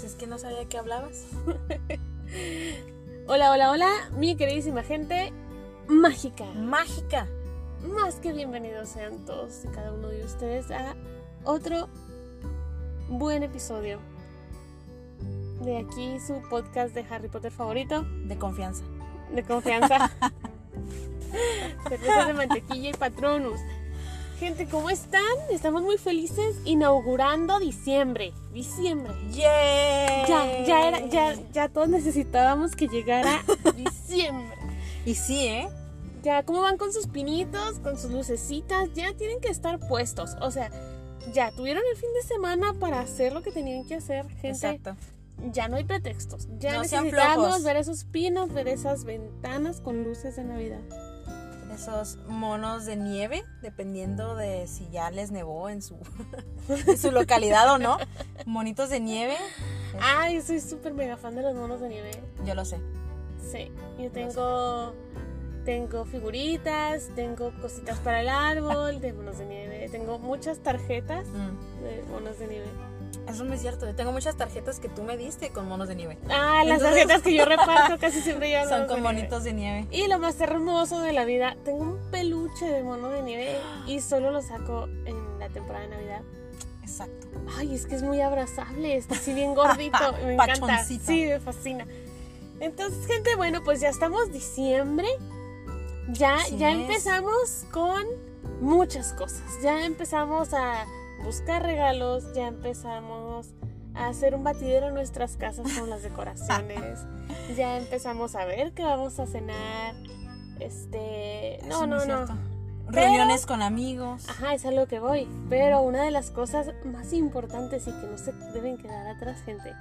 Pues es que no sabía que hablabas. Hola, hola, hola, mi queridísima gente mágica. Mágica. Más que bienvenidos sean todos y cada uno de ustedes a otro buen episodio de aquí su podcast de Harry Potter favorito, De confianza. de confianza. Cervezas de mantequilla y patronus. Gente, ¿cómo están? Estamos muy felices inaugurando diciembre. Diciembre. ¡Yeah! Ya, ya era, ya, ya todos necesitábamos que llegara diciembre. Y sí, ¿eh? Ya, ¿cómo van con sus pinitos, con sus lucecitas? Ya tienen que estar puestos. O sea, ya tuvieron el fin de semana para hacer lo que tenían que hacer, gente. Exacto. Ya no hay pretextos. Ya No necesitamos ver esos pinos, ver esas ventanas con luces de Navidad. Esos monos de nieve, dependiendo de si ya les nevó en su, en su localidad o no. Monitos de nieve. Ay, yo soy súper mega fan de los monos de nieve. Yo lo sé. Sí, yo tengo, tengo figuritas, tengo cositas para el árbol de monos de nieve, tengo muchas tarjetas Mm. de monos de nieve. Eso no es cierto. Yo tengo muchas tarjetas que tú me diste con monos de nieve. Ah, las tarjetas que yo reparto casi siempre llevan Son con monitos de nieve. Y lo más hermoso de la vida, tengo un peluche de mono de nieve y solo lo saco en la temporada de Navidad. Exacto. Ay, es que es muy abrazable, está así bien gordito, me encanta. Pachoncito. Sí, me fascina. Entonces, gente, bueno, pues ya estamos diciembre. Ya, ya es. empezamos con muchas cosas. Ya empezamos a buscar regalos, ya empezamos a hacer un batidero en nuestras casas con las decoraciones. ya empezamos a ver qué vamos a cenar. Este, no, Eso no, es no. Reuniones con amigos. Ajá, es a lo que voy. Pero una de las cosas más importantes y que no se deben quedar atrás, gente.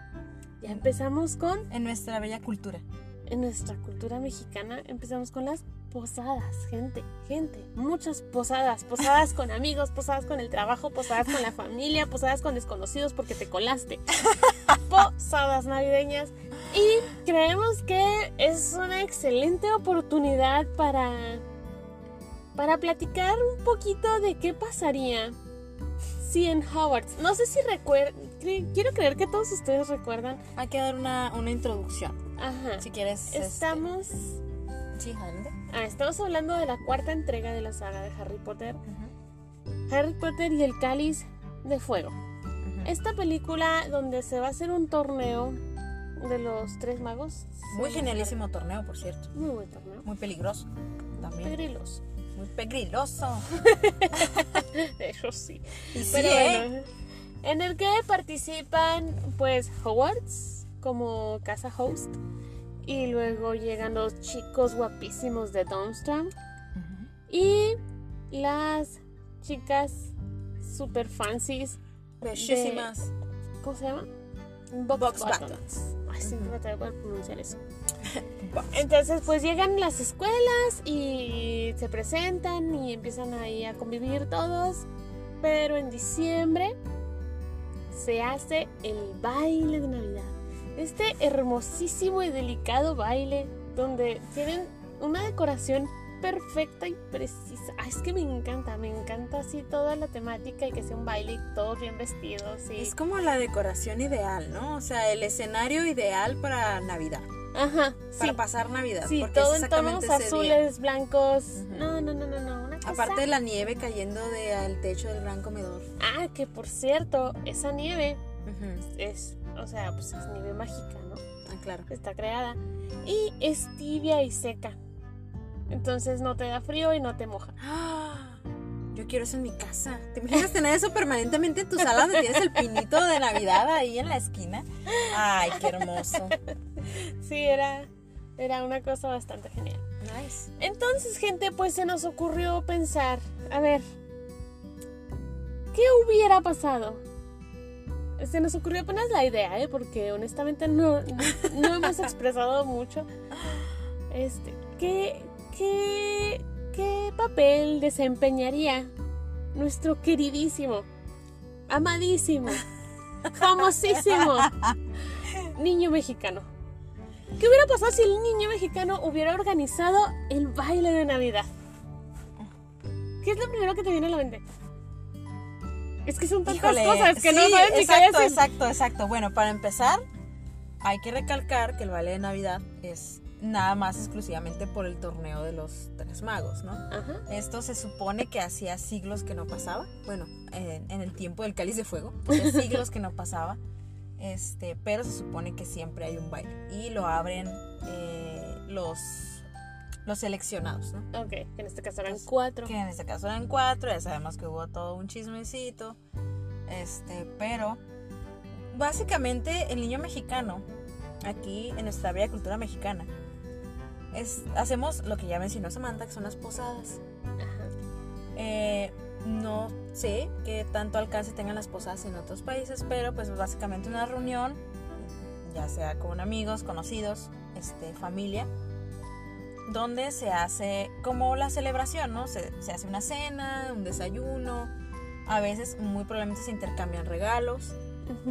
Ya empezamos con, En nuestra bella cultura. en nuestra cultura mexicana, empezamos con las posadas, gente, gente. Muchas posadas. Posadas con amigos, posadas con el trabajo, posadas con la familia, posadas con desconocidos porque te colaste. Posadas navideñas. Y creemos que es una excelente oportunidad para para platicar un poquito de qué pasaría si en Hogwarts, no sé si recuerdan, quiero creer que todos ustedes recuerdan, Hay que dar una, una introducción. ajá, Si quieres. este, estamos, Sí, adelante. ah, estamos hablando de la cuarta entrega de la saga de Harry Potter, Harry Potter y el Cáliz de Fuego. Esta película donde se va a hacer un torneo de los tres magos. Muy genialísimo torneo, por cierto. Muy buen torneo. Muy peligroso. También. Pegrilos. Muy peligroso. Eso sí. Y sí, Pero ¿eh? bueno, en el que participan pues Hogwarts como casa host y luego llegan los chicos guapísimos de Durmstrang Ujú. y las chicas super fancies, Bellísimas. ¿cómo se llama? Box Buttons. Buttons. Ay, siempre me traigo a pronunciar eso. Box. Entonces, pues llegan las escuelas y se presentan y empiezan ahí a convivir todos. Pero en diciembre se hace el baile de Navidad. Este hermosísimo y delicado baile donde tienen una decoración perfecta y precisa. Ay, es que me encanta, me encanta así toda la temática y que sea un baile y todos bien vestidos. Y... Es como la decoración ideal, ¿no? O sea, el escenario ideal para Navidad. Ajá, Para sí. pasar Navidad. Sí, porque todo en tonos día. azules, blancos. No, no, no, no, no. Una cosa... Aparte de la nieve cayendo del techo del gran comedor. Ah, que por cierto, esa nieve es, o sea, pues es nieve mágica, ¿no? Ah, claro. Está creada. Y es tibia y seca. Entonces no te da frío y no te moja. ¡Ah! Yo quiero eso en mi casa. ¿Te imaginas tener eso permanentemente en tu sala donde tienes el pinito de Navidad ahí en la esquina? Ay, qué hermoso. Sí, era, era una cosa bastante genial. Nice. Entonces, gente, pues se nos ocurrió pensar, a ver, ¿qué hubiera pasado? Se nos ocurrió apenas la idea, ¿eh? Porque honestamente no, no hemos expresado mucho. Este, ¿qué, qué, ¿qué papel desempeñaría nuestro queridísimo, amadísimo, famosísimo niño mexicano? ¿Qué hubiera pasado si el niño mexicano hubiera organizado el baile de Navidad? ¿Qué es lo primero que te viene a la mente? Es que son tantas Híjole, cosas que no sabes ni exacto, exacto, exacto. Bueno, para empezar, hay que recalcar que el baile de Navidad es nada más exclusivamente por el torneo de los tres magos, ¿no? Ajá. Esto se supone que hacía siglos que no pasaba. Bueno, en, en el tiempo del cáliz de fuego, hacía siglos que no pasaba. Este, pero se supone que siempre hay un baile. Y lo abren eh, los, los seleccionados, ¿no? Ok, que en este caso eran cuatro. Que en este caso eran cuatro, ya sabemos que hubo todo un chismecito. Este, pero básicamente el niño mexicano, aquí en nuestra bella cultura mexicana, es, hacemos lo que ya mencionó Samantha, que son las posadas. Ajá. Eh, no sé qué tanto alcance tengan las posadas en otros países, pero pues básicamente una reunión, ya sea con amigos, conocidos, este, familia, donde se hace como la celebración, ¿no? Se, se hace una cena, un desayuno, a veces muy probablemente se intercambian regalos,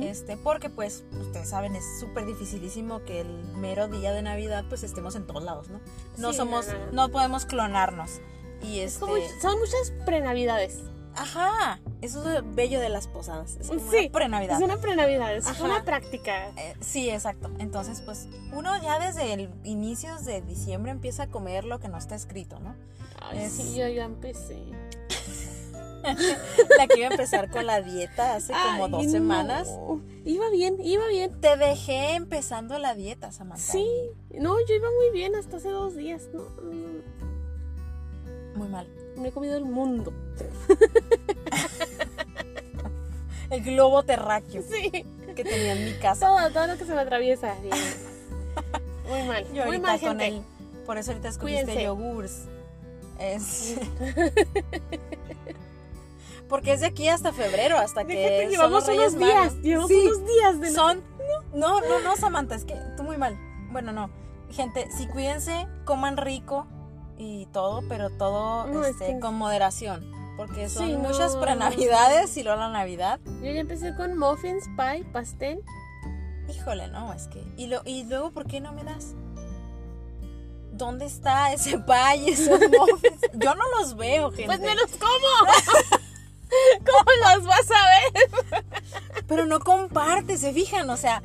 este, porque pues ustedes saben es súper dificilísimo que el mero día de Navidad pues estemos en todos lados, ¿no? No Sí, somos, no, no. no podemos clonarnos. Y Es este, como- son muchas prenavidades. Ajá, eso es lo bello de las posadas, es como Sí, una pre-Navidad. Es una prenavidad, es Ajá. una práctica. Eh, sí, exacto. Entonces, pues uno ya desde el inicios de diciembre empieza a comer lo que no está escrito, ¿no? Ay, Es- sí, yo ya empecé. La que iba a empezar con la dieta hace como dos no. semanas. Iba bien, iba bien. Te dejé empezando la dieta, Samantha. Sí, no, yo iba muy bien hasta hace dos días. No, no, Muy mal. me he comido el mundo. El globo terráqueo Sí, que tenía en mi casa. todo, todo lo que se me atraviesa. Muy mal, Yo muy mal, con gente. Por eso ahorita escogiste yogures. Es. Porque es de aquí hasta febrero, hasta que. Déjate, son llevamos los unos días, llevamos Sí. unos días de Son. No, no, no, Samantha, es que tú muy mal. Bueno, no. Gente, sí cuídense, coman rico y todo, pero todo No, es este, que- con moderación. Porque son Sí, no. muchas prenavidades y luego la Navidad. Yo ya empecé con muffins, pie, pastel. Híjole, no, es que. Y, lo, y luego, ¿por qué no me das? ¿Dónde está ese pie y esos muffins? Yo no los veo, gente. Pues me los como. ¿Cómo los vas a ver? Pero no comparte, se fijan, o sea.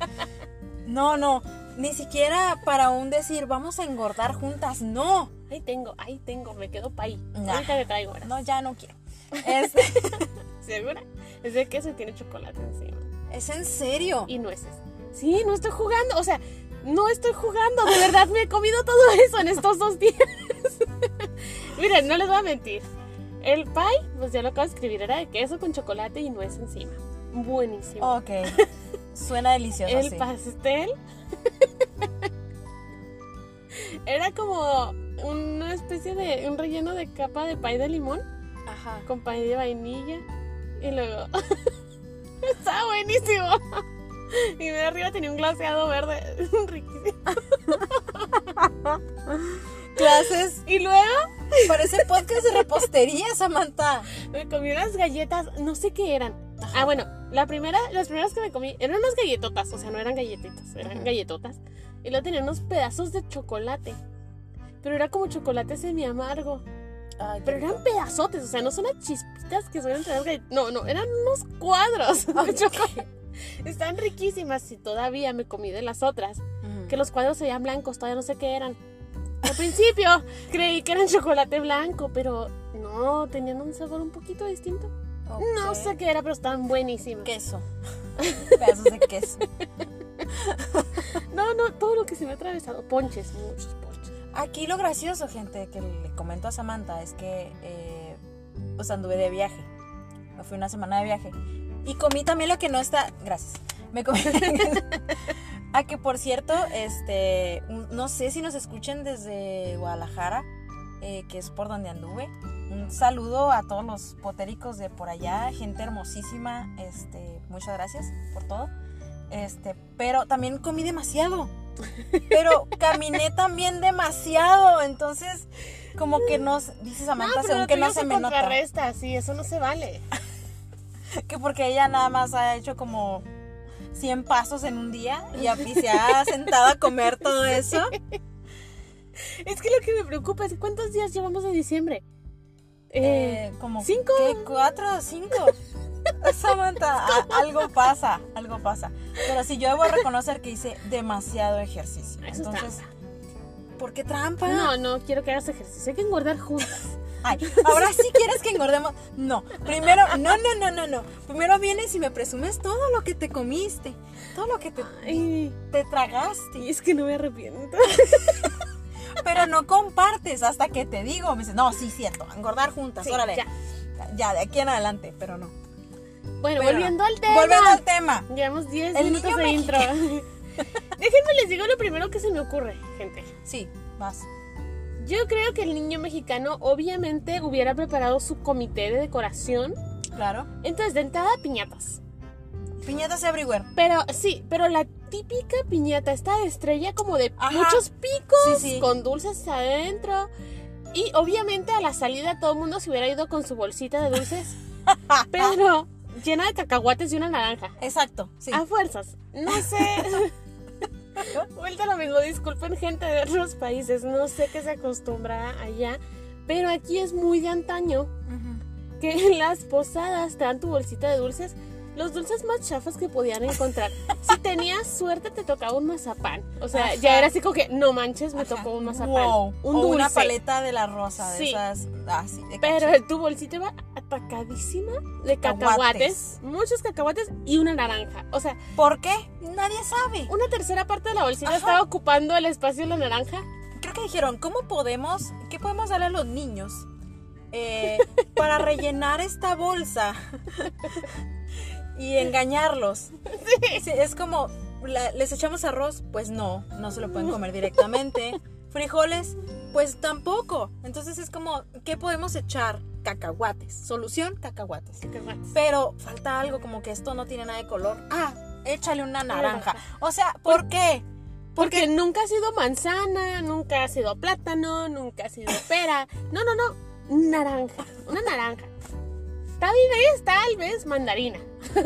No, no. Ni siquiera para un decir, vamos a engordar juntas, no. Ahí tengo, ahí tengo, me quedo pay. Nah. Ahorita te traigo, ¿verdad? No, ya no quiero. ¿Segura? Es de queso y tiene chocolate encima. es en serio. Y nueces. Sí, no estoy jugando. O sea, no estoy jugando. De verdad me he comido todo eso en estos dos días. Miren, no les voy a mentir. El pie, pues ya lo acabo de escribir, era de queso con chocolate y nuez encima. Buenísimo. Ok. Suena delicioso, el sí. pastel era como una especie de un relleno de capa de pay de limón Ajá. con pay de vainilla y luego estaba buenísimo. Y de arriba tenía un glaseado verde riquísimo. Clases. y luego Parece podcast de repostería, Samantha. me comí unas galletas no sé qué eran. Ah bueno la primera las primeras que me comí eran unas galletotas o sea no eran galletitas eran galletotas. Y luego tenía unos pedazos de chocolate pero era como chocolate semi amargo Ay, Pero rico. eran pedazotes, o sea, no son las chispitas que suelen traer. No, no, eran unos cuadros de chocolate. Están riquísimas y todavía me comí de las otras. Que los cuadros se veían blancos, todavía no sé qué eran. Al principio creí que eran chocolate blanco, pero no, tenían un sabor un poquito distinto. No Ok. sé qué era, pero estaban buenísimas. Queso. Pedazos de queso. No, no, todo lo que se me ha atravesado. Ponches, muchos ponches. Aquí lo gracioso, gente, que le comento a Samantha es que eh, pues anduve de viaje. Me fui una semana de viaje. Y comí también lo que no está. Gracias. Me comí. a que por cierto, este. No sé si nos escuchen desde Guadalajara, eh, que es por donde anduve. Un saludo a todos los potéricos de por allá, gente hermosísima. Este, muchas gracias por todo. Este, pero también comí demasiado. Pero caminé también demasiado, entonces como que no, dice Samantha, según lo que no tuyo se me nota. sí, eso no se vale. Que porque ella nada más ha hecho como 100 pasos en un día y, y se ha sentado a comer todo eso. Es que lo que me preocupa es cuántos días llevamos de diciembre. Eh, Eh, como ¿Cinco? ¿qué? ¿Cuatro cinco? Samantha, a- algo pasa, algo pasa. Pero sí, yo debo reconocer que hice demasiado ejercicio. Eso es Entonces, trampa. ¿por qué trampa? No, no quiero que hagas ejercicio. Hay que engordar juntas. Ay, ahora sí quieres que engordemos. No, primero, no, no, no, no, no. Primero vienes y me presumes todo lo que te comiste, todo lo que te, Ay, te tragaste. y es que no me arrepiento. Pero no compartes hasta que te digo. Me dices, no, sí, cierto, engordar juntas, Sí, órale. ya. Ya. de aquí en adelante, pero no. Bueno, Pero volviendo al tema. Volviendo al tema. Llevamos 10 El minutos de intro. Déjenme les digo lo primero que se me ocurre, gente. Sí, vas. Yo creo que el niño mexicano obviamente hubiera preparado su comité de decoración. Claro. Entonces, de entrada, piñatas. Piñatas everywhere. Pero sí, pero la típica piñata, esta estrella como de Ajá. muchos picos, Sí, sí. con dulces adentro. Y obviamente a la salida todo el mundo se hubiera ido con su bolsita de dulces, pero llena de cacahuates y una naranja. Exacto, sí. A fuerzas. No sé. Vuelta lo mismo, disculpen gente de otros países, no sé qué se acostumbra allá, pero aquí es muy de antaño que en las posadas te dan tu bolsita de dulces, los dulces más chafas que podían encontrar. Si tenías suerte te tocaba un mazapán, o sea, Ajá. ya era así como que no manches, me Ajá. tocó un mazapán, Wow. un o dulce. una paleta de la rosa, de Sí. esas. Ah, sí, de Pero tu bolsita iba atacadísima de Cacahuates. cacahuates, muchos cacahuates y una naranja. O sea, ¿Por qué? Nadie sabe. una tercera parte de la bolsita Ajá. estaba ocupando el espacio de la naranja. Creo que dijeron, ¿cómo podemos, qué podemos darle a los niños eh, para rellenar esta bolsa y engañarlos? Sí, es como, la- ¿les echamos arroz? Pues no, no se lo pueden comer directamente. ¿Frijoles? Pues tampoco. Entonces es como, ¿qué podemos echar? Cacahuates. Solución, cacahuates. Cacahuates. Pero falta algo como que esto no tiene nada de color. Ah, échale una naranja. naranja. O sea, ¿por qué? Porque nunca ha sido manzana, nunca ha sido plátano, nunca ha sido pera. No, no, no. Naranja. Una naranja. Tal vez, tal vez mandarina.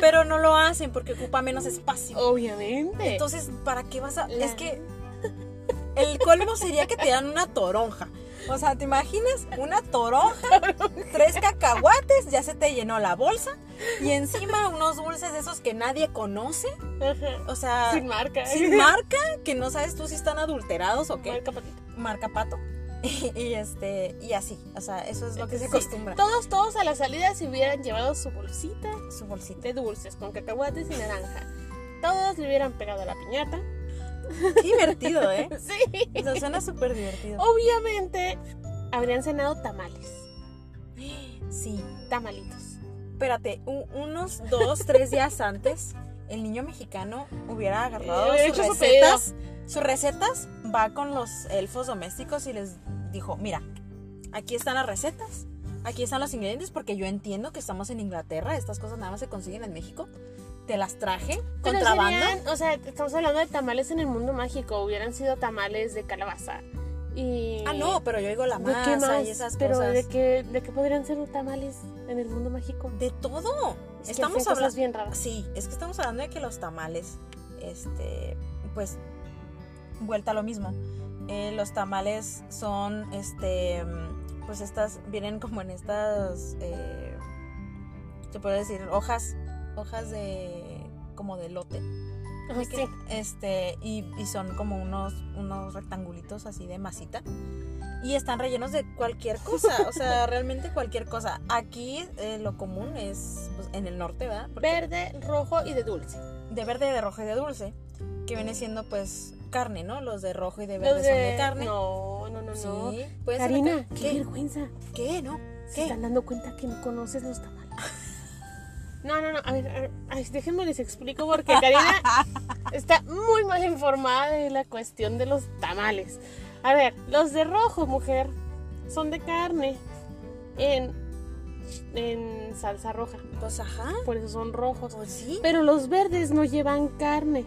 Pero no lo hacen porque ocupa menos espacio. Obviamente. Entonces, ¿para qué vas a...? La- Es que el colmo sería que te dan una toronja. O sea, ¿te imaginas? Una toronja, tres cacahuates, ya se te llenó la bolsa y encima unos dulces de esos que nadie conoce. O sea, Sin marca. sin marca, que no sabes tú si están adulterados o qué. Marca patito. Marca pato. Y, y este, y así. O sea, eso es lo que se acostumbra. Todos, todos a la salida se hubieran llevado su bolsita Su bolsita. de dulces con cacahuates y naranja. Todos le hubieran pegado a la piñata. Qué divertido, ¿eh? Sí. O sea, suena súper divertido. Obviamente habrían cenado tamales. Sí. Tamalitos. Espérate, unos dos, tres días antes, el niño mexicano hubiera agarrado sus su recetas. Sus recetas va con los elfos domésticos y les dijo, mira, aquí están las recetas, aquí están los ingredientes, porque yo entiendo que estamos en Inglaterra, estas cosas nada más se consiguen en México. Te las traje, Pero contrabando. serían, o sea, estamos hablando de tamales en el mundo mágico. Hubieran sido tamales de calabaza. Y... Ah, no, pero yo digo la ¿De qué masa más? y esas pero cosas. ¿de qué, ¿de qué podrían ser tamales en el mundo mágico? De todo. Es que estamos hablando. bien raras. Sí, es que estamos hablando de que los tamales, este, pues, vuelta a lo mismo. Eh, los tamales son, este, mm, pues estas, vienen como en estas, eh, se puede decir, hojas, hojas de, como de lote. Que- sí. Este, y, y son como unos, unos rectangulitos así de masita. Y están rellenos de cualquier cosa, o sea, realmente cualquier cosa. Aquí eh, lo común es pues, en el norte, ¿verdad? Porque Verde, rojo y de dulce. de verde, de rojo y de dulce, que viene siendo pues carne, ¿no? Los de rojo y de verde son de carne. No, no, no, no. Sí, de Karina, qué, ¿Qué? vergüenza. ¿Qué? ¿No? Se ¿Qué? están dando cuenta que no conoces los tamales. No, no, no. A ver, a ver, ay, déjenme les explico porque Karina está muy mal informada de la cuestión de los tamales. A ver, los de rojo, mujer, son de carne en, en salsa roja. Pues ajá. Por eso son rojos. Pues sí. Pero los verdes no llevan carne.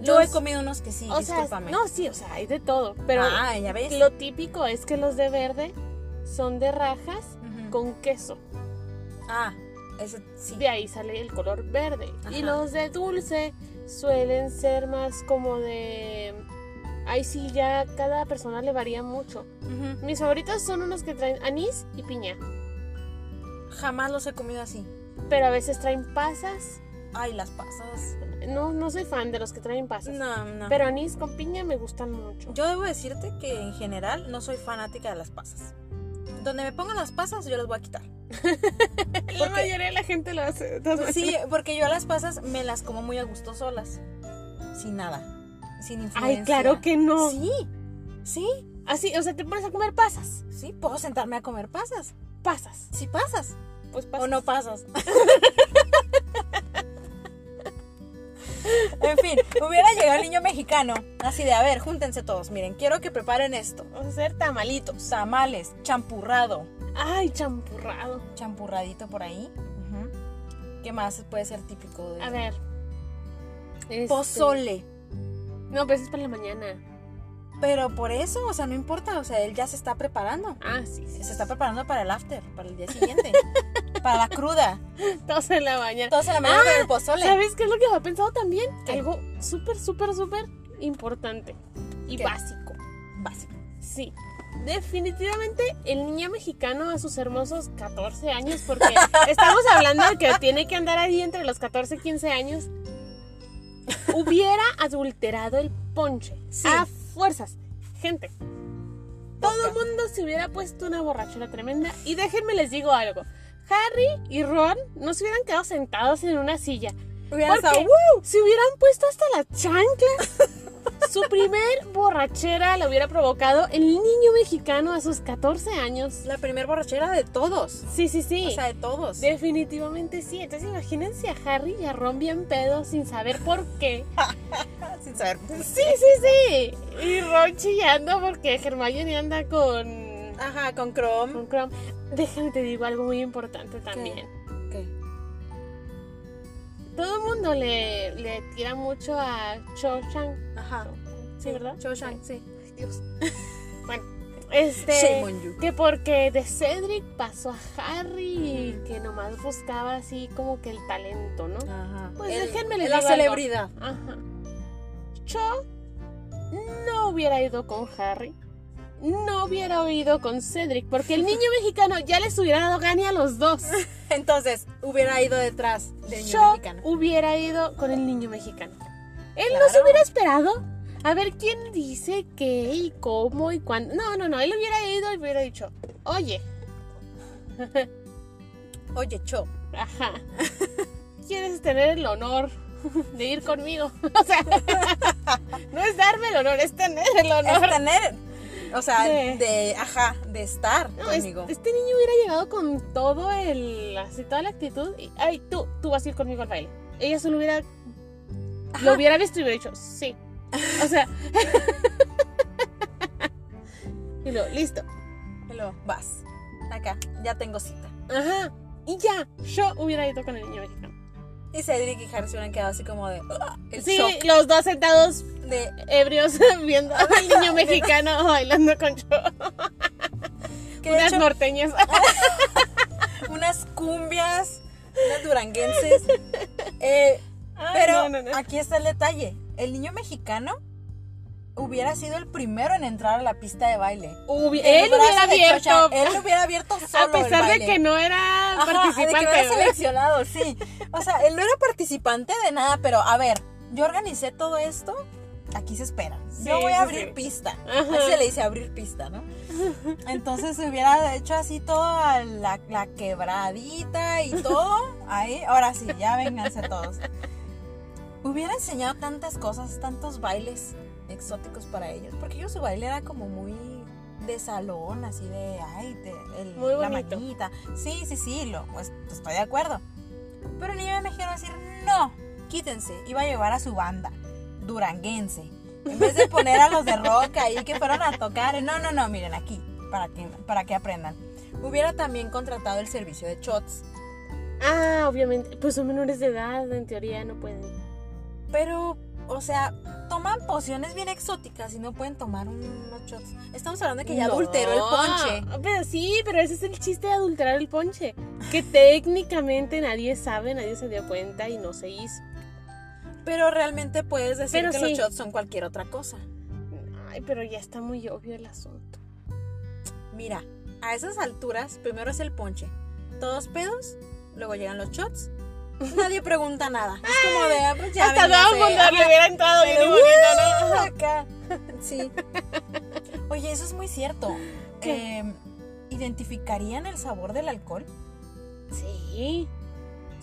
Yo he comido unos que sí, o sea, discúlpame. no, sí, o sea, hay de todo. Pero ah, ya ves. lo típico es que los de verde son de rajas con queso. Ah, ese sí. De ahí sale el color verde. Y los de dulce suelen ser más como de... Ahí sí, ya cada persona le varía mucho. Mis favoritos son unos que traen anís y piña. Jamás los he comido así. Pero a veces traen pasas. Ay, las pasas. No, no soy fan de los que traen pasas. No, no. Pero anís con piña me gustan mucho. Yo debo decirte que en general no soy fanática de las pasas. Donde me pongan las pasas, yo las voy a quitar. La mayoría de la gente lo hace. Sí, porque yo las pasas me las como muy a gusto solas. Sin nada. Sin influencia. Ay, claro que no. Sí. Sí. Así, o sea, te pones a comer pasas. Sí, puedo sentarme a comer pasas. Pasas. Sí pasas. Pues pasas. O no pasas. en fin, hubiera llegado el niño mexicano. Así de, a ver, júntense todos. Miren, quiero que preparen esto. Vamos a hacer tamalitos. Tamales, champurrado. Ay, champurrado. Champurradito por ahí. ¿Qué más puede ser típico de A ver. Este- Pozole. No, pero eso es para la mañana. Pero por eso, o sea, no importa. O sea, él ya se está preparando. Ah, sí, sí. Se está preparando para el after, para el día siguiente. para la cruda. Todos en la mañana. Todos en la mañana Ah, con el pozole. ¿Sabes qué es lo que me ha pensado también? ¿Qué? Algo súper, súper, súper importante y ¿Qué? básico. Básico. Sí. Definitivamente el niño mexicano a sus hermosos 14 años, porque estamos hablando de que tiene que andar ahí entre los 14 y 15 años, hubiera adulterado el ponche. Sí. A fuerzas. Gente, todo el mundo se hubiera puesto una borrachera tremenda. Y déjenme les digo algo. Harry y Ron no se hubieran quedado sentados en una silla. Hubieran Porque estado, "Woo". se hubieran puesto hasta las chanclas. Su primer borrachera la hubiera provocado el niño mexicano a sus 14 años. La primer borrachera de todos. Sí, sí, sí. O sea, de todos. Definitivamente sí. Entonces imagínense a Harry y a Ron bien pedos sin saber por qué. Sin saber. Sí, sí, sí. Y Ron chillando porque Hermione anda con, Ajá, con Chrome. con Chrome. Déjame te digo algo muy importante también. ¿Qué? Todo el mundo le, le tira mucho a Cho Chang. Ajá. Sí, ¿verdad? Cho Chang, sí. Dios. Bueno, este. Que porque de Cedric pasó a Harry que nomás buscaba así como que el talento, ¿no? Ajá. Pues El- déjenme les La digo algo. celebridad. Ajá. Cho no hubiera ido con Harry. No hubiera ido con Cedric. Porque el niño mexicano ya les hubiera dado gane a los dos. Entonces, hubiera ido detrás del niño Yo mexicano. hubiera ido con el niño mexicano. Él no se hubiera esperado a ver quién dice qué y cómo y cuándo. No, no, no. Él hubiera ido y hubiera dicho, oye, Oye, Cho. ajá, ¿quieres tener el honor de ir conmigo? O sea, no es darme el honor, es tener el Es honor. tener. O sea, De- de, Ajá, de estar No, es- conmigo. este niño hubiera llegado con todo el, así toda la actitud y, ay, tú, tú vas a ir conmigo al baile. Ella solo hubiera, lo hubiera visto y hubiera dicho, sí. O sea, y luego, listo. Y luego, vas. Acá, ya tengo cita. Ajá. Y ya, yo hubiera ido con el niño mexicano. Y Cedric y Harry se hubieran quedado así como de. "Ah", el Sí, shock los dos sentados de. ebrios viendo al niño mexicano bailando con yo. Unas hecho, norteñas. unas cumbias, unas duranguenses. Eh, Ay, pero no, no, no. aquí está el detalle. El niño mexicano hubiera sido el primero en entrar a la pista de baile. Hubi- él hubiera de Chocha, abierto. Él hubiera abierto solo. A pesar el de que no era Ajá, de que participante. era seleccionado, sí. O sea, él no era participante de nada, pero a ver, yo organicé todo esto. Aquí se espera. yo voy a abrir sí. pista. Así se le dice abrir pista, ¿no? Entonces se hubiera hecho así toda la, la quebradita y todo. Ahí, ahora sí, ya vénganse todos. Hubiera enseñado tantas cosas, tantos bailes exóticos para ellos. Porque yo su baile era como muy de salón, así de, ay, de, el- Muy la mañita. Sí, sí, sí, lo, pues, estoy de acuerdo. Pero el niño me dijeron decir, no, quítense. Iba a llevar a su banda, duranguense. En vez de poner a los de rock ahí que fueron a tocar, no, no, no, miren aquí, para que, para que aprendan. Hubiera también contratado el servicio de shots. Ah, obviamente. Pues son menores de edad, en teoría no pueden. Pero, o sea, toman pociones bien exóticas y no pueden tomar unos shots. Estamos hablando de que ya No. adulteró el ponche. Pero sí, pero ese es el chiste de adulterar el ponche. Que técnicamente nadie sabe, nadie se dio cuenta y no se hizo. Pero realmente puedes decir Pero que sí. los shots son cualquier otra cosa. Ay, pero ya está muy obvio el asunto. Mira, a esas alturas, primero es el ponche. todos pedos, luego llegan los shots. Nadie pregunta nada. Es como de, ah, pues ya Hasta mundo le hubiera entrado bien bonito, ¿no? Acá. Sí. Oye, eso es muy cierto. Eh, ¿Identificarían el sabor del alcohol? Sí.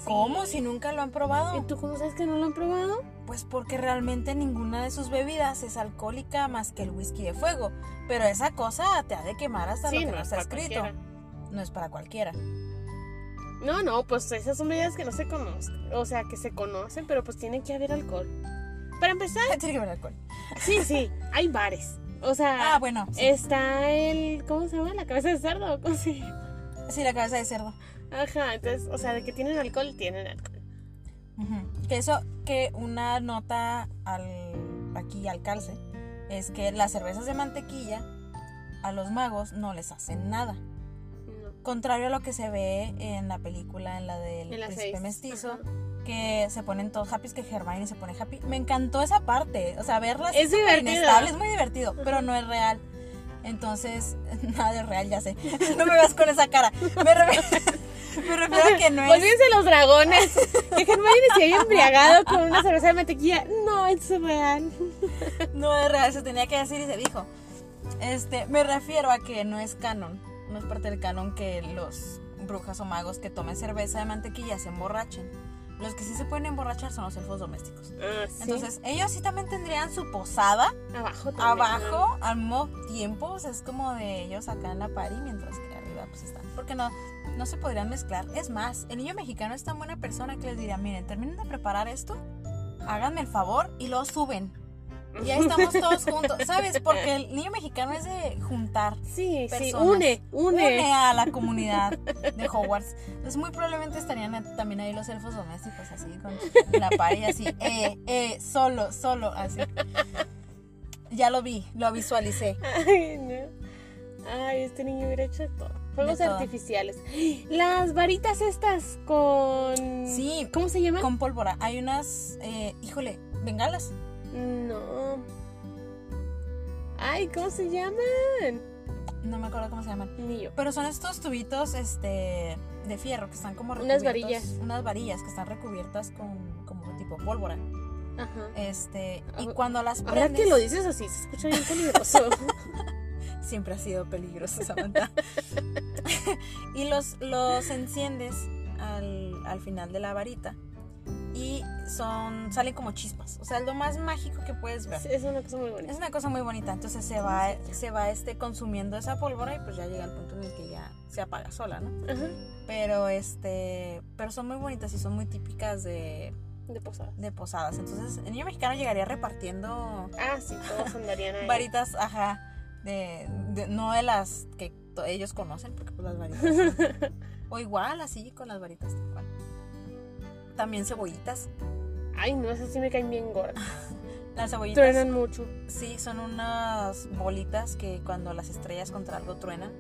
¿Cómo? Si nunca lo han probado. ¿Y tú cómo sabes que no lo han probado? Pues porque realmente ninguna de sus bebidas es alcohólica más que el whisky de fuego. Pero esa cosa te ha de quemar hasta lo que no es está escrito. cualquiera. No es para cualquiera. No, no, pues esas son bebidas que no se conocen. O sea, que se conocen, pero pues tiene que haber alcohol. Para empezar, Tiene que haber alcohol. sí, sí, hay bares. O sea, Ah, bueno. Sí, está el. ¿Cómo se llama? La cabeza de cerdo. ¿Cómo se llama? Sí, la cabeza de cerdo. Ajá, entonces, o sea, de que tienen alcohol, tienen alcohol. Que eso, que una nota al, aquí al calce, es que las cervezas de mantequilla a los magos no les hacen nada. Contrario a lo que se ve en la película, en la del En la príncipe seis. mestizo, Ajá. que se ponen todos happy, que Hermione se pone happy. Me encantó esa parte, o sea, verlas Es inestable, es muy divertido, pero no es real. Entonces, nada de real, ya sé. No me veas con esa cara. Me refiero, me refiero a que no es... Olvídense los dragones. Que Hermione se haya embriagado con una cerveza de mantequilla. No, es real. No es real, se tenía que decir y se dijo. Este, me refiero a que no es canon. No es parte del canon que los brujas o magos que tomen cerveza de mantequilla se emborrachen. Los que sí se pueden emborrachar son los elfos domésticos. Ah, sí. Entonces, ellos sí también tendrían su posada abajo también. abajo al mismo tiempo. O sea, es como de ellos acá en la party, mientras que arriba pues están. Porque no, no se podrían mezclar. Es más, el niño mexicano es tan buena persona que les diría, miren, terminen de preparar esto, háganme el favor y lo suben. Y ahí estamos todos juntos, ¿sabes? Porque el niño mexicano es de juntar. Sí, sí, personas. une, une. Une a la comunidad de Hogwarts. Entonces muy probablemente estarían también ahí los elfos domésticos así con la pared así, eh, eh, solo, solo, así. Ya lo vi, lo visualicé. Ay, no. Ay, este niño hubiera hecho todo. Fuegos De todo. artificiales. Las varitas estas con. Sí. ¿Cómo se llaman? Con pólvora. Hay unas, eh, híjole, bengalas. No. Ay, ¿cómo se llaman? No me acuerdo cómo se llaman. Ni yo. Pero son estos tubitos este, de fierro que están como Unas recubiertos- varillas. Unas varillas que están recubiertas con como tipo pólvora. Ajá. Este, y cuando las Ahora prendes, que lo dices así, se escucha bien peligroso. siempre ha sido peligroso Samantha. y los, los enciendes al, al final de la varita y son salen como chispas. O sea, es lo más mágico que puedes ver. Sí, es una cosa muy Es bonita. una cosa muy bonita, entonces se va, se va este, consumiendo esa pólvora y pues ya llega el punto en el que ya se apaga sola, ¿no? Ajá. Pero este, pero son muy bonitas y son muy típicas de, De posada. de posadas. Entonces el niño mexicano llegaría repartiendo Ah, sí, todos andarían ahí. varitas, ajá, de, de- no de las que ellos conocen, porque pues las varitas. o igual así con las varitas tal cual. También cebollitas. Ay, no, esas sí me caen bien gordas. Las cebollitas. Truenan mucho. Sí, son unas bolitas que cuando las estrellas contra algo truenan.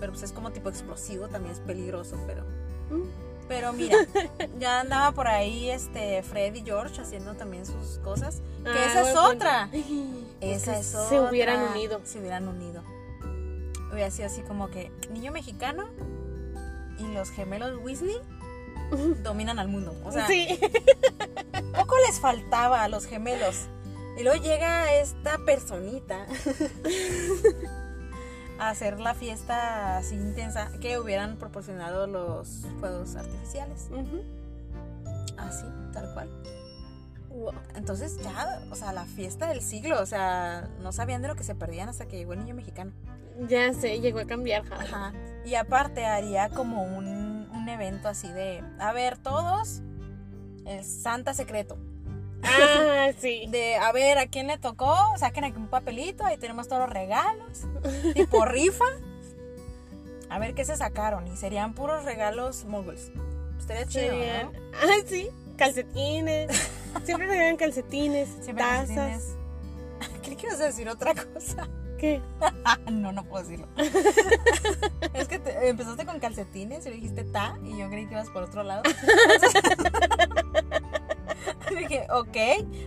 Pero pues es como tipo explosivo, también es peligroso, pero. Mm. Pero mira, ya andaba por ahí este Fred y George haciendo también sus cosas. Que Ah, esa es otra. Esa que es Se otra. hubieran unido. Se hubieran unido. Hubiera sido así como que niño mexicano y los gemelos Weasley dominan al mundo. O sea, sí. poco les faltaba a los gemelos. Y luego llega esta personita a hacer la fiesta así intensa que hubieran proporcionado los fuegos artificiales. Así, tal cual. Wow. Entonces ya, o sea, la fiesta del siglo, o sea, no sabían de lo que se perdían hasta que llegó el niño mexicano. Ya sé, llegó a cambiar. Ajá. Y aparte haría como un, un evento así de, a ver, todos, el Santa secreto. Ah, sí. De, a ver, ¿a quién le tocó? Saquen aquí un papelito, ahí tenemos todos los regalos. tipo rifa. A ver qué se sacaron. Y serían puros regalos moguls. Estaría chido, ¿no? Ah, sí. Calcetines. Siempre regalan calcetines, Siempre tazas. calcetines. Ibas a decir otra cosa. ¿Qué? no, no puedo decirlo. es que te- empezaste con calcetines y le dijiste ta y yo creí que ibas por otro lado. dije, ok,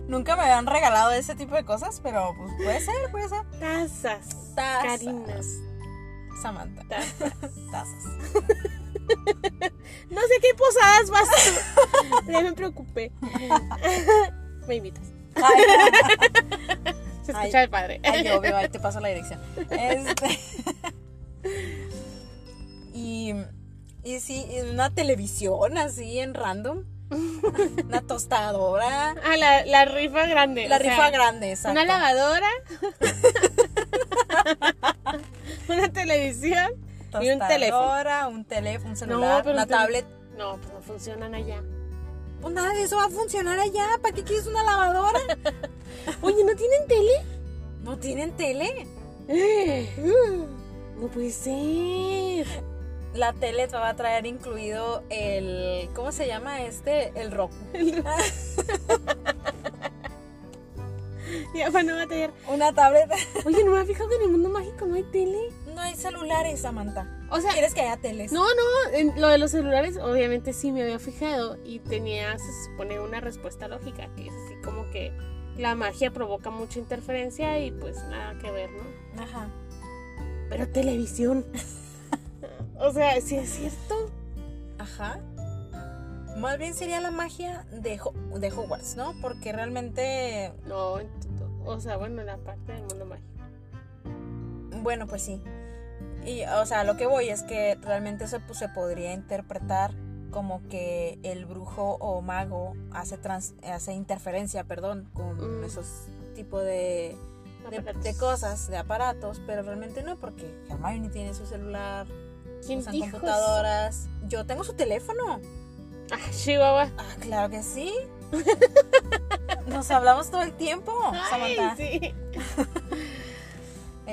nunca me habían regalado ese tipo de cosas, pero pues puede ser, puede ser. Tazas. Tazas. Carinas. Samantha. Tazas. Tazas. No sé qué posadas vas tú. Ya me preocupé. Me invitas. Ay, Se Ay. escucha el padre. ay, obvio, ahí te paso la dirección. Este. Y, y sí, una televisión así en random. Una tostadora. Ah, la, la rifa grande. La o sea, rifa grande, exacto. Una lavadora. una televisión. y un teléfono. Tostadora, un teléfono, un celular, pero una tablet. No, pues no funcionan allá. Pues nada de eso va a funcionar allá. ¿Para qué quieres una lavadora? Oye, ¿no tienen tele? No tienen tele. No puede ser. La tele te va a traer incluido el. ¿Cómo se llama este? El Roku. Ya para no batallar. Una tablet. Oye, no me he fijado que en el mundo no hay tele. No hay celulares, Samantha. O sea, ¿Quieres que haya teles? no, no, en lo de los celulares obviamente sí me había fijado y tenía, se supone, una respuesta lógica, que es así como que la magia provoca mucha interferencia y pues nada que ver, ¿no? Ajá. Pero televisión. o sea, sí es cierto. Ajá. Más bien sería la magia de, Ho- de Hogwarts, ¿no? Porque realmente. No, o sea, bueno, la parte del mundo mágico. Bueno, pues sí. Y, o sea, lo que voy es que realmente eso pues, se podría interpretar como que el brujo o mago hace, trans- hace interferencia, perdón, con Mm. esos tipos de, de, cosas, de aparatos, pero realmente no, porque Hermione tiene su celular, ¿Quién usan computadoras. Yo tengo su teléfono. Ah, Chihuahua. Ah, claro que sí. Nos hablamos todo el tiempo, Ay, Samantha. sí.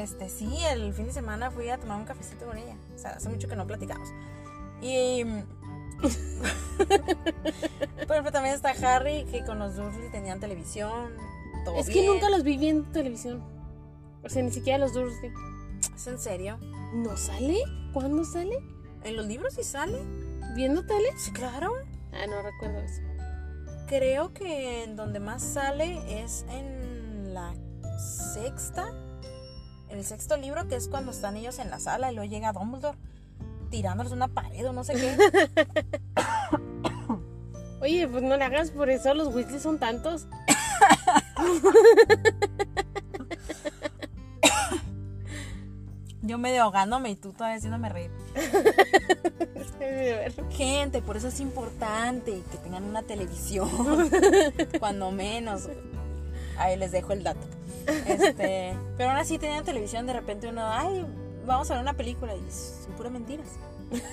Este, sí, el fin de semana fui a tomar un cafecito con ella. O sea, hace mucho que no platicamos. Y. Por ejemplo, también está Harry, que con los Dursley tenían televisión. Todo Es que nunca los vi viendo televisión. O sea, ni siquiera los Dursley. ¿Es en serio? ¿No sale? ¿Cuándo sale? ¿En los libros sí sale? ¿Viendo tele? Sí, claro. Ah, no recuerdo eso. Creo que en donde más sale es en la sexta. El sexto libro, que es cuando están ellos en la sala y luego llega Dumbledore tirándoles una pared o no sé qué. Oye, pues no le hagas por eso, los Weasley son tantos. Yo medio ahogándome y tú todavía haciéndome reír. Gente, por eso es importante que tengan una televisión. cuando menos. Ahí les dejo el dato. Este, pero aún así tenían televisión, de repente uno, ay, vamos a ver una película y son puras mentiras.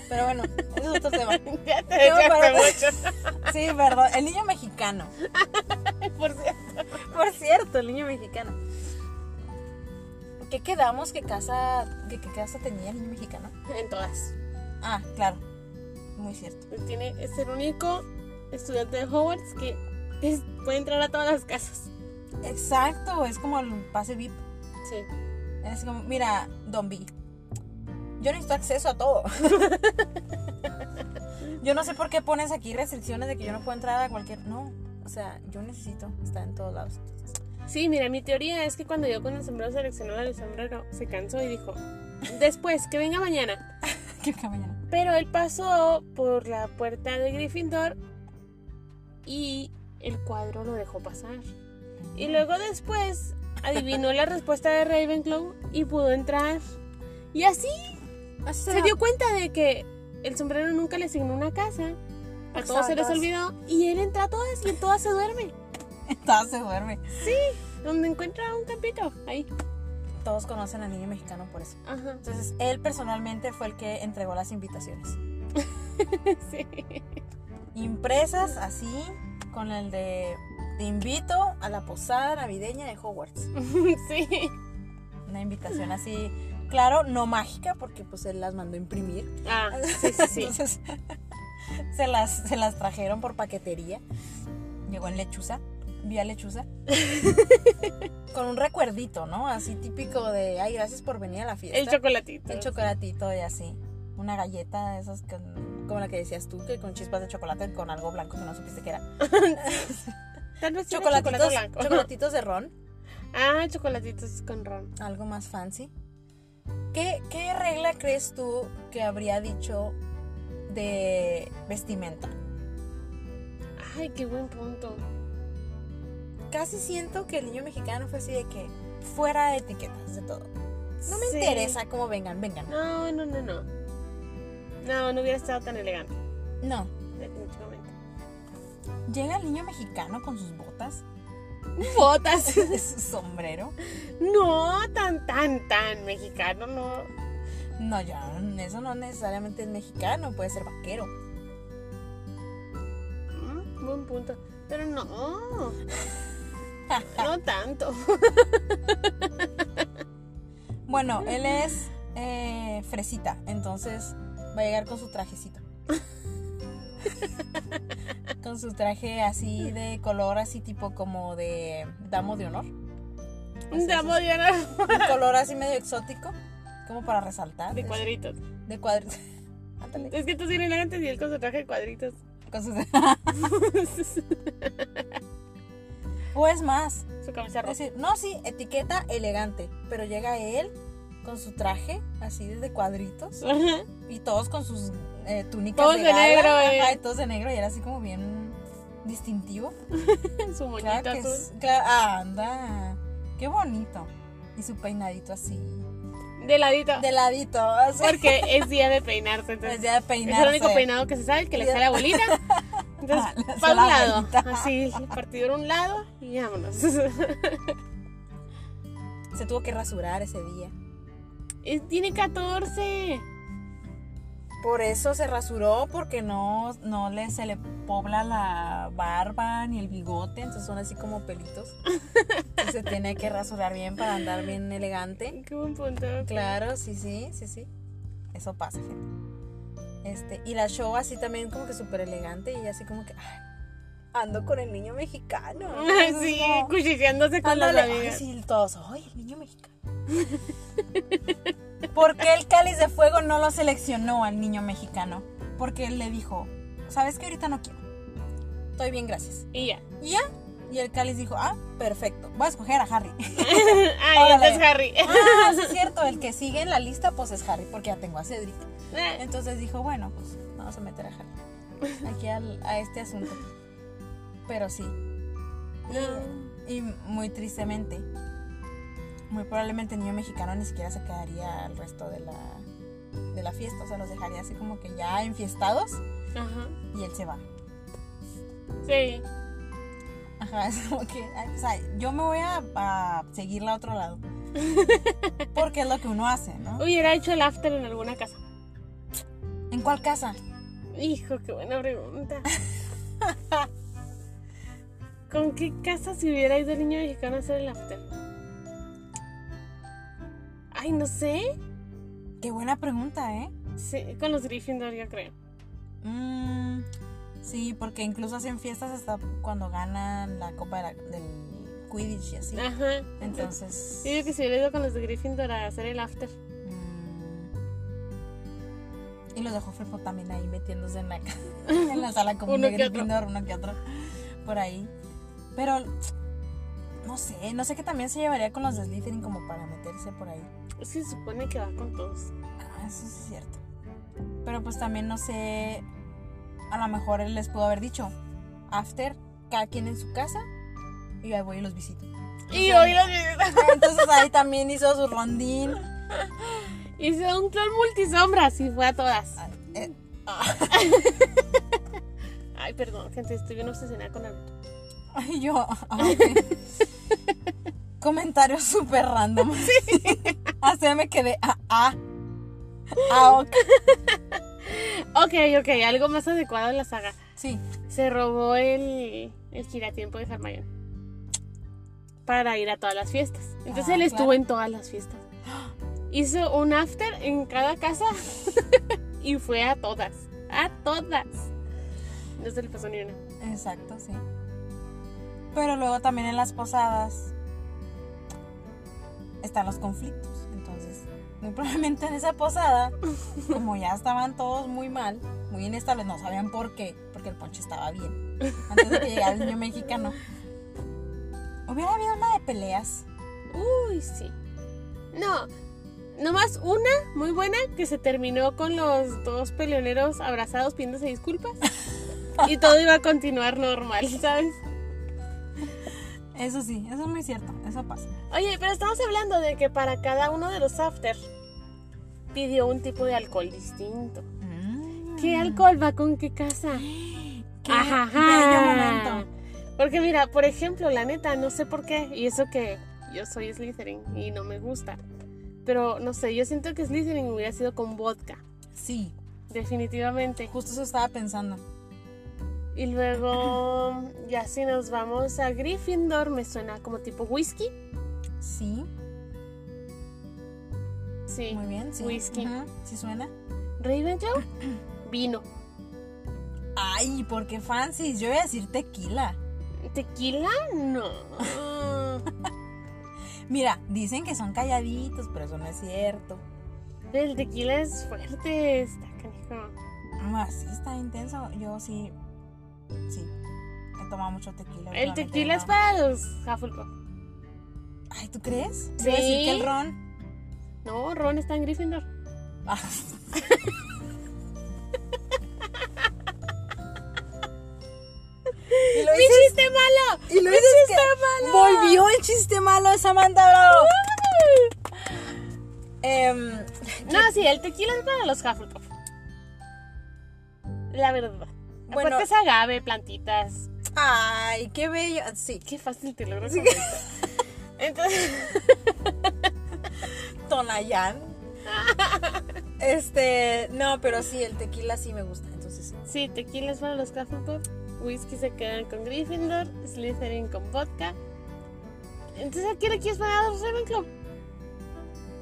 Pero bueno, ese es otro tema. Ya te pero- mucho. Sí, perdón. El niño mexicano. Por cierto. Por cierto, el niño mexicano. ¿Qué quedamos que casa, que casa tenía el niño mexicano? En todas. Ah, claro. Muy cierto. Tiene, es el único estudiante de Hogwarts que es- puede entrar a todas las casas. Exacto, es como el pase VIP. Sí. Es como, mira, Don B. Yo necesito acceso a todo. yo no sé por qué pones aquí restricciones de que yo no puedo entrar a cualquier. No, o sea, yo necesito estar en todos lados. Sí, mira, mi teoría es que cuando yo con el sombrero seleccionó el sombrero, se cansó y dijo, después, que venga mañana. ¿Qué que mañana? Pero él pasó por la puerta de Gryffindor y el cuadro lo dejó pasar. Y luego después adivinó la respuesta de Ravenclaw y pudo entrar. Y así se dio cuenta de que el sombrero nunca le asignó una casa. A todos se les olvidó y él entra a todas y en todas se duerme. Todos se duerme. Donde encuentra un campito, ahí. Todos conocen al niño mexicano por eso. Ajá. Entonces, él personalmente fue el que entregó las invitaciones. Sí. Impresas así, con el de te invito a la posada navideña de Hogwarts. Sí. Una invitación así, claro, no mágica, porque pues él las mandó a imprimir. Ah, sí, sí, sí. Entonces, se las, se las trajeron por paquetería. Llegó en lechuza, vía lechuza. Con un recuerdito, ¿no? Así típico de, ay, gracias por venir a la fiesta. El chocolatito. El chocolatito y así. Una galleta de esas que, como la que decías tú, que con chispas de chocolate con algo blanco que no supiste que era. Tal vez Chocolatitos, chocolate blanco. chocolatitos de ron, Ah, chocolatitos con ron. algo más fancy. ¿Qué, ¿Qué regla crees tú que habría dicho de vestimenta. Ay, qué buen punto. Casi siento que el niño mexicano fue así de que fuera de etiquetas de todo. No me Sí. interesa cómo vengan, vengan. No, no, no, no. No, no hubiera estado tan elegante, No. Llega el niño mexicano con sus botas, Botas. su sombrero. No, tan, tan, tan mexicano, no. No, ya, eso no necesariamente es mexicano, puede ser vaquero. Mm, Buen punto. Pero no. No tanto. Bueno, él es eh, fresita, entonces va a llegar con su trajecito. con su traje así de color, así tipo como de damo de honor. Así, Damos así, Diana Un color así medio exótico, como para resaltar. de cuadritos. De cuadritos. Ándale. Es que tú eres elegante y él con su traje de cuadritos. Con sus- o es más, su camisa es roja. decir, no, sí, etiqueta elegante, pero llega él con su traje así de cuadritos. Ajá. Y todos con sus eh, túnicas Todos de, gala, negro, ajá, eh. y todos de negro y era así como bien distintivo. su Claro que azul. es- claro, ah, anda, qué bonito. Y su peinadito así, De ladito. de ladito, así. Porque es día de peinarse. Entonces, Es día de es peinarse. el único peinado que se sabe, el que le sale a la abuelita. Entonces, Ah, para un la lado. abuelita. Así, el partidor a un lado y vámonos. Se tuvo que rasurar ese día. Es- Tiene 14. Por eso se rasuró, porque no, no le, se le pobla la barba ni el bigote, entonces son así como pelitos. Se tiene que rasurar bien para andar bien elegante. Qué buen punto. Claro, sí, sí, sí, sí. Eso pasa, gente. Este, y la show así también como que súper elegante y así como que ay, ando con el niño mexicano. Entonces, Sí, como, cuchicheándose con las ándale, ay, amigas. sí, todos, ay, el niño mexicano. ¿Por qué el cáliz de fuego no lo seleccionó al niño mexicano? Porque él le dijo, ¿sabes que ahorita no quiero? Estoy bien, gracias. Y ya. ¿Y ya? Y el cáliz dijo, ah, perfecto, voy a escoger a Harry. Ay, Órale. entonces Harry. ah, sí es cierto, el que sigue en la lista pues es Harry, porque ya tengo a Cedric. Eh, Entonces dijo, bueno, pues vamos a meter a Harry aquí al- a este asunto. Pero sí. Y, y muy tristemente, muy probablemente el niño mexicano ni siquiera se quedaría al resto de la, de la fiesta. O sea, los dejaría así como que ya enfiestados Ajá. y él se va. Sí. Ajá, es como que, ay, pues, ay, yo me voy a, a seguirla a otro lado. Porque es lo que uno hace, ¿no? Hubiera hecho el after en alguna casa. ¿En cuál casa? Hijo, qué buena pregunta. ¿Con qué casa se hubiera ido el niño mexicano a hacer el after? Ay, no sé. Qué buena pregunta, ¿eh? Sí, con los Gryffindor, yo creo. Mm, sí, porque incluso hacen fiestas hasta cuando ganan la copa de la- del Quidditch y así. Ajá. Entonces. Yo digo que se hubiera ido con los de Gryffindor a hacer el after. mm, y los de Hufflepuff también ahí metiéndose en la, en la sala común Uno de que. Gryffindor, uno que otro. Por ahí. Pero. No sé, no sé qué también se llevaría con los de Slytherin como para meterse por ahí. Es que se supone que va con todos. Ah, eso sí es cierto. Pero pues también no sé. A lo mejor él les pudo haber dicho. After, cada quien en su casa. Y ahí voy y los visito. Y hoy los Entonces ahí también hizo su rondín. hizo un clon multisombras y fue a todas. Ah, eh, Ay, perdón, gente, estoy bien obsesionada con Naruto. Ay, yo. ah, ok. Comentario súper random. Así me quedé. Ah, ah. Ah, ok. Ok, ok, algo más adecuado en la saga. Sí. Se robó el, el giratiempo de Hermione para ir a todas las fiestas. Entonces Ah, él estuvo claro. en todas las fiestas. Hizo un after en cada casa y fue a todas. A todas. No se le pasó ni una. Exacto, sí. Pero luego también en las posadas están los conflictos. Entonces, muy probablemente en esa posada, como ya estaban todos muy mal, muy inestables, no sabían por qué, porque el ponche estaba bien. Antes de que llegara el niño mexicano, hubiera habido una de peleas. Uy, sí. No. Nomás una muy buena que se terminó con los dos peleoneros abrazados pidiéndose disculpas. y todo iba a continuar normal, ¿sabes? Eso sí, eso es muy cierto, eso pasa. Oye, pero estamos hablando de que para cada uno de los after pidió un tipo de alcohol distinto. Mm. ¿Qué alcohol va con qué casa? Qué Ajá, bello momento. Porque mira, por ejemplo, la neta, no sé por qué, y eso que yo soy Slytherin y no me gusta. Pero no sé, yo siento que Slytherin hubiera sido con vodka, Sí, definitivamente. justo eso estaba pensando. Y luego, ya si nos vamos a Gryffindor, me suena como tipo whisky. Sí, Sí. muy bien, sí. Whisky. Ujú, Sí suena. Ravenclaw, vino. Ay, ¿por qué fancy? Yo voy a decir tequila. ¿Tequila? No. Mira, dicen que son calladitos, pero eso no es cierto. El tequila es fuerte, está canijo. Ah, sí, está intenso. Yo sí, sí. He tomado mucho tequila. El tequila es para los Hufflepuff. Ay, ¿tú crees? Sí. Iba a decir que el ron. No, Ron está en Gryffindor. Ah. y lo ¡Mi dices, chiste malo! y lo ¡Mi chiste malo! volvió el chiste malo de Samantha Bravo. Em, No, sí, el tequila es para los Hufflepuff. La verdad. Bueno. Aparte es agave, plantitas. ay, qué bello. Sí, Qué fácil te logro convencer. Entonces, Tonayán. Este, no, pero sí, el tequila sí me gusta, entonces sí. sí, tequila es para los Hufflepuff. Whisky se quedan con Gryffindor. Slytherin con vodka. Entonces, ¿a quién le quieres poner a Ravenclaw?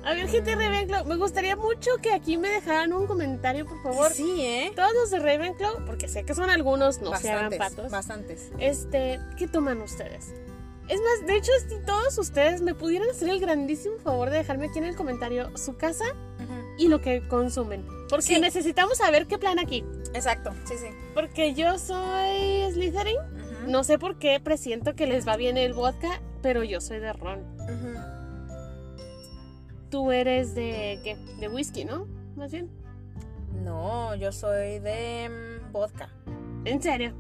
A ver, gente de Ravenclaw, me gustaría mucho que aquí me dejaran un comentario, por favor. Sí, ¿eh? Todos los de Ravenclaw, porque sé que son algunos, no se hagan bastantes, patos. bastantes. Este, ¿qué toman ustedes? Es más, de hecho, si todos ustedes me pudieran hacer el grandísimo favor de dejarme aquí en el comentario su casa y lo que consumen. Porque Sí. necesitamos saber qué plan aquí. Exacto, sí, sí. Porque yo soy Slytherin. Ujú. No sé por qué presiento que les va bien el vodka, pero yo soy de ron. Ujú. Tú eres de qué? De whisky, ¿no? Más bien. No, yo soy de mm, vodka. En serio.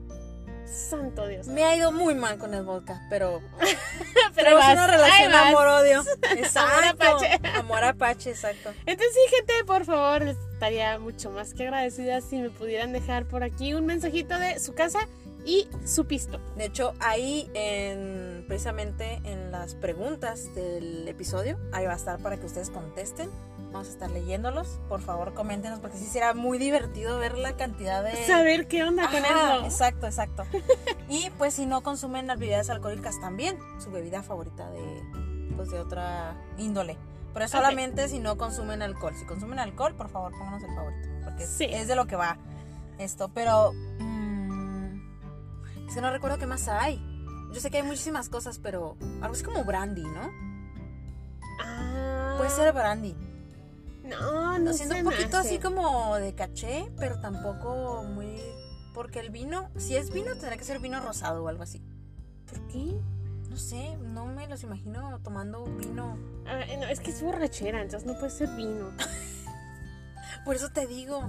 Santo Dios. Me ha ido muy mal con el vodka, pero Pero vas, una relación amor-odio. Exacto. apache. Amor apache, exacto. Entonces sí, gente, por favor, estaría mucho más que agradecida si me pudieran dejar por aquí un mensajito de su casa y su pisto. De hecho, ahí en precisamente en las preguntas del episodio, ahí va a estar para que ustedes contesten. Vamos a estar leyéndolos. Por favor, coméntenos porque sí será muy divertido ver la cantidad de Saber qué onda con eso. Exacto, exacto. y pues si no consumen las bebidas alcohólicas también, su bebida favorita de pues de otra índole. Pero es solamente si no consumen alcohol. Si consumen alcohol, por favor, pónganos el favorito, porque Sí. es de lo que va esto, pero mm, es que no recuerdo qué más hay. Yo sé que hay muchísimas cosas, pero algo así como brandy, ¿no? Ah, Puede ser brandy. No, no Haciendo se un poquito así como de caché, pero tampoco muy... Porque el vino, si es vino, tendrá que ser vino rosado o algo así. ¿Por qué? No sé, no me los imagino tomando vino. Ah, no, es que es borrachera, entonces no puede ser vino. Por eso te digo.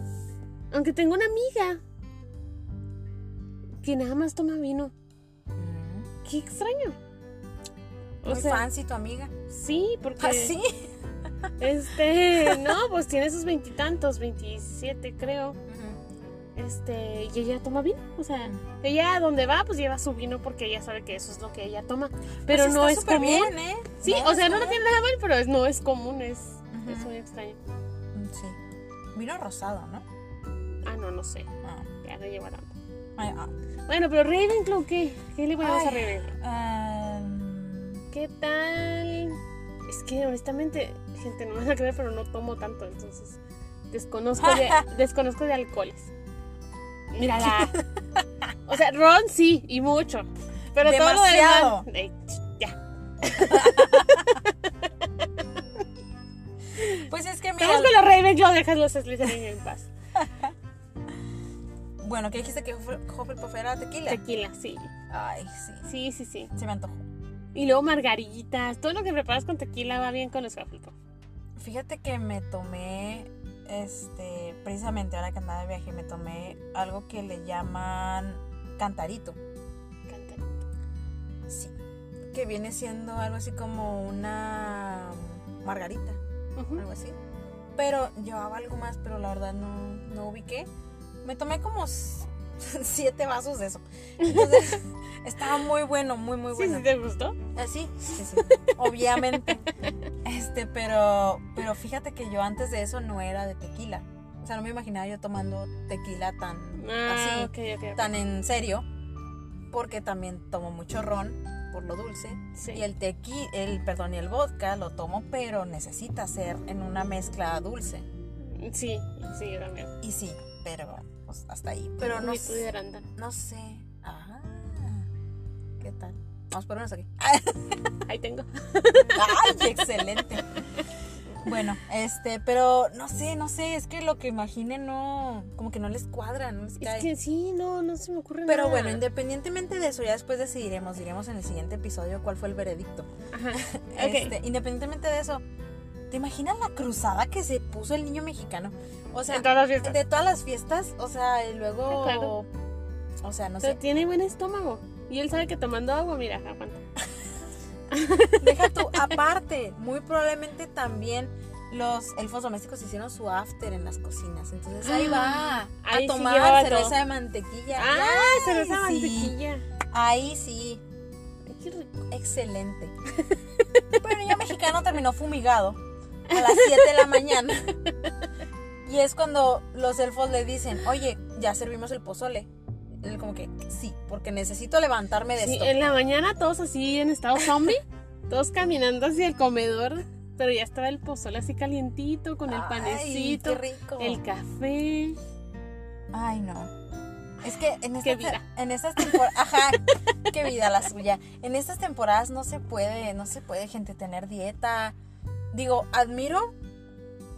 Aunque tengo una amiga que nada más toma vino. Qué extraño. O Muy sea, fancy tu amiga. sí, porque ¿Ah, sí? este, no, pues tiene sus veintitantos, veintisiete creo. Este, y ella toma vino, o sea, ella a donde va, pues lleva su vino porque ella sabe que eso es lo que ella toma. Pero Pues no está es común. bien, ¿eh? Sí, o sea, no lo tiene nada mal, pero es, no es común, es, es muy extraño. Mm, Sí. Vino rosado, ¿no? Ah, no, no sé, Ah. ya no lleva tanto. Ay, ah. Bueno, pero Ravenclaw, ¿qué? ¿Qué le ponemos a Ay, Ravenclaw? um, ¿Qué tal? Es que honestamente, gente, no me van a creer, pero no tomo tanto, entonces desconozco de, desconozco de alcoholes. Mírala. O sea, ron sí, y mucho. Pero Demasiado. todo lo demás. eh, ya. Pues es que mira. Estamos con los Ravenclaw, dejas los Slytherin en paz. Bueno, ¿qué dijiste que Huffle- Hufflepuff era tequila? Tequila, sí. Ay, sí. Sí, sí, sí. Se me antojó. Y luego margaritas. Todo lo que preparas con tequila va bien con los Hufflepuff. Fíjate que me tomé, este, precisamente ahora que andaba de viaje, me tomé algo que le llaman cantarito. Cantarito. Sí. Que viene siendo algo así como una margarita, Ujú. algo así. Pero llevaba algo más, pero la verdad no, no ubiqué. Me tomé como siete vasos de eso. Entonces, estaba muy bueno, muy, muy Sí, bueno. sí, ¿te gustó? Ah, sí, sí, sí, obviamente. Este, pero, pero fíjate que yo antes de eso no era de tequila. O sea, no me imaginaba yo tomando tequila tan Ah, así, tan en serio, porque también tomo mucho ron por lo dulce. Sí. Y el tequi, el, perdón, y el vodka lo tomo, pero necesita ser en una mezcla dulce. Sí, sí, yo también. Y sí, pero pues, hasta ahí. Pero no, sé- no sé. Ajá. ¿Qué tal? Vamos por unos aquí. Ahí tengo. ¡Ay, excelente! Bueno, este, pero no sé, no sé, es que lo que imaginen no, como que no les cuadra, no les cae. Es que sí, no, no se me ocurre Pero nada. bueno, independientemente de eso, ya después decidiremos, diremos en el siguiente episodio cuál fue el veredicto. Ajá. Este, independientemente de eso, ¿te imaginas la cruzada que se puso el niño mexicano? O sea, En todas las fiestas. de todas las fiestas, o sea, y luego, claro. o sea, no Pero sé, tiene buen estómago. Y él sabe que tomando agua, mira, aguanta. deja tú, aparte, muy probablemente también los elfos domésticos hicieron su after en las cocinas, entonces ahí va a Ahí sí tomar llevaba cerveza de mantequilla. Ah, Ay, cerveza sí. mantequilla. Ahí sí, Ay, qué rico. excelente. Pero el niño mexicano terminó fumigado a las 7 de la mañana. Y es cuando los elfos le dicen, oye, ya servimos el pozole. Él como que, sí, porque necesito levantarme de Sí, esto. en la mañana todos así en estado zombie, todos caminando hacia el comedor, pero ya estaba el pozole así calientito con el Ay, panecito, qué rico. el café. Ay, no. Es que en, Qué esta- vida. en estas temporadas, ajá, qué vida la suya. En estas temporadas no se puede, no se puede, gente, tener dieta. Digo, admiro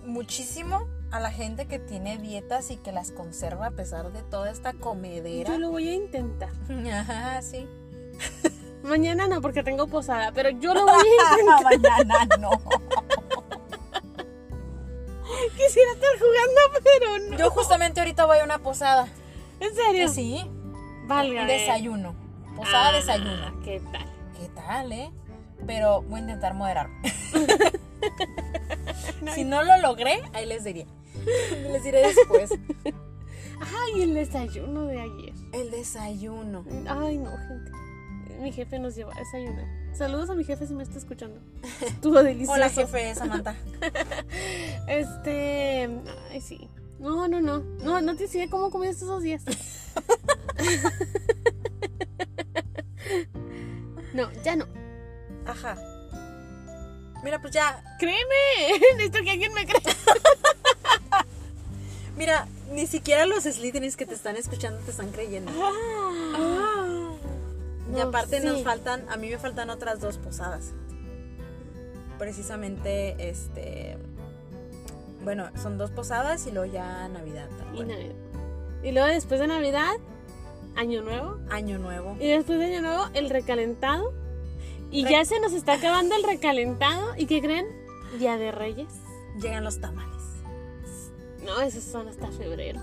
muchísimo a la gente que tiene dietas y que las conserva a pesar de toda esta comedera. Yo lo voy a intentar. Ajá, sí. Mañana no, porque tengo posada, pero yo lo voy a intentar. Mañana no. Quisiera estar jugando, pero no. Yo justamente ahorita voy a una posada. ¿En serio? Sí, Válgame. desayuno. Posada, Ah, desayuno. ¿Qué tal? ¿Qué tal, eh? Pero voy a intentar moderarme. si no lo logré, ahí les diré. Les diré después. Ay, el desayuno de ayer. El desayuno. Ay, no, gente. Mi jefe nos lleva a desayunar. Saludos a mi jefe si me está escuchando. Estuvo delicioso. Hola, jefe Samantha. Este. Ay, sí. No, no, no. No, no te decía cómo comí estos dos días. no, ya no. Ajá. Mira, pues ya. Créeme. Necesito que alguien me crea. Mira, ni siquiera los Slytherins que te están escuchando te están creyendo. y No, aparte nos sí. faltan, a mí me faltan otras dos posadas. Precisamente, este. Bueno, son dos posadas y luego ya Navidad. Y. Navidad. Y luego después de Navidad, Año Nuevo. Año nuevo. Y después de Año Nuevo, el recalentado. Y Re- ya se nos está acabando el recalentado. ¿Y qué creen? Día de Reyes. Llegan los tamales. No, esos son hasta febrero.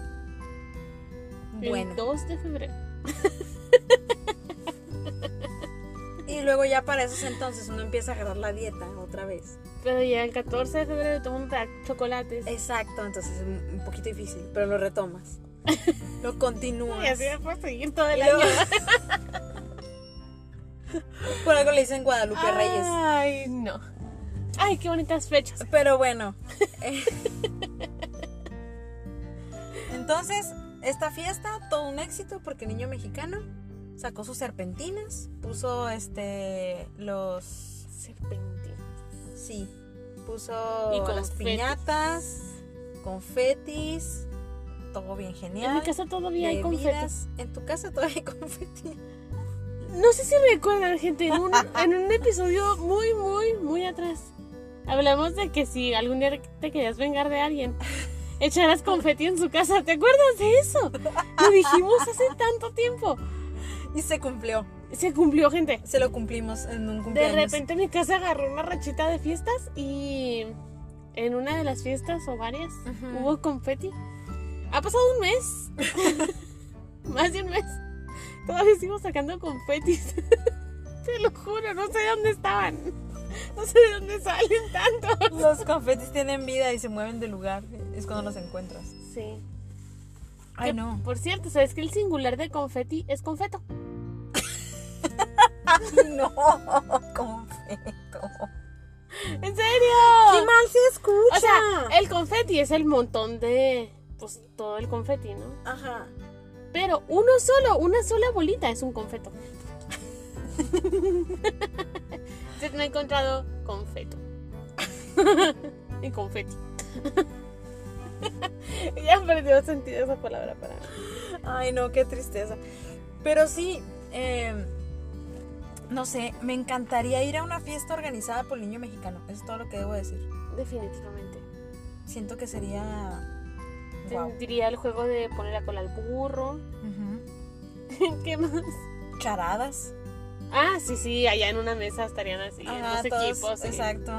Bueno. El 2 de febrero. Y luego ya para esos entonces uno empieza a agarrar la dieta otra vez. Pero ya el 14 de febrero da chocolates. Exacto, entonces es un poquito difícil, pero lo retomas. Lo continúas. Y así puedo seguir todo el Y año. luego- Por algo le dicen Guadalupe Reyes. Ay, no. Ay, qué bonitas fechas. Pero bueno. eh, Entonces, esta fiesta, todo un éxito porque niño mexicano sacó sus serpentinas, puso este los Serpentina. sí, puso Y las confetis. piñatas, confetis, todo bien En genial. mi casa todavía hay confetes. bebidas. En tu casa todavía hay confeti. No sé si recuerdan, gente, en un, en un episodio muy, muy, muy atrás, hablamos de que si algún día te querías vengar de alguien, echaras confeti en su casa. ¿Te acuerdas de eso? Lo dijimos hace tanto tiempo. Y se cumplió. Se cumplió, gente. Se lo cumplimos en un De cumpleaños. repente mi casa agarró una rachita de fiestas y en una de las fiestas o varias hubo confeti. Ha pasado un mes. Más de un mes. Todavía sigo sacando confetis. Te lo juro, no sé dónde estaban. No sé de dónde salen tantos. Los confetis tienen vida y se mueven de lugar. Es cuando los encuentras. Sí. Ay, Que, no. Por cierto, ¿sabes que el singular de confeti es confeto? no, confeto. ¿En serio? ¡Qué mal se escucha! O sea, el confeti es el montón de. Pues todo el confeti, ¿no? Ajá. Pero uno solo, una sola bolita es un confeto. Entonces me he encontrado confeto. y confeti. ya perdió sentido esa palabra para mí. Ay, no, qué tristeza. Pero sí, eh, no sé, me encantaría ir a una fiesta organizada por el niño mexicano. Es todo lo que debo decir. Definitivamente. Siento que sería. Wow. Tendría el juego de poner la cola al burro. ¿Qué más? Charadas. Ah, sí, sí, allá en una mesa estarían así, en Ajá, los todos- equipos. Exacto.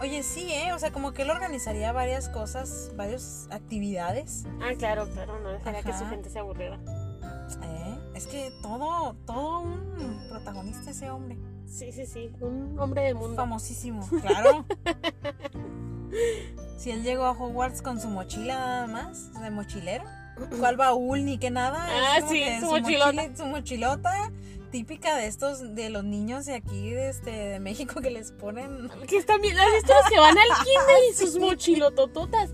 Oye, sí, ¿eh? O sea, como que él organizaría varias cosas, varias actividades. Ah, claro, claro, no dejaría que su Ajá. gente se aburriera. ¿eh? Es que todo, todo un protagonista ese hombre. Sí, sí, sí, un hombre del mundo. Famosísimo, claro. si él llegó a Hogwarts con su mochila nada más, de mochilero. ¿Cuál baúl ni que nada? Ah, sí, su mochilota. mochila- su mochilota típica de estos, de los niños de aquí, de, este, de México, que les ponen Que están bien, ¿has visto los que van al kinder y sus mochilotototas?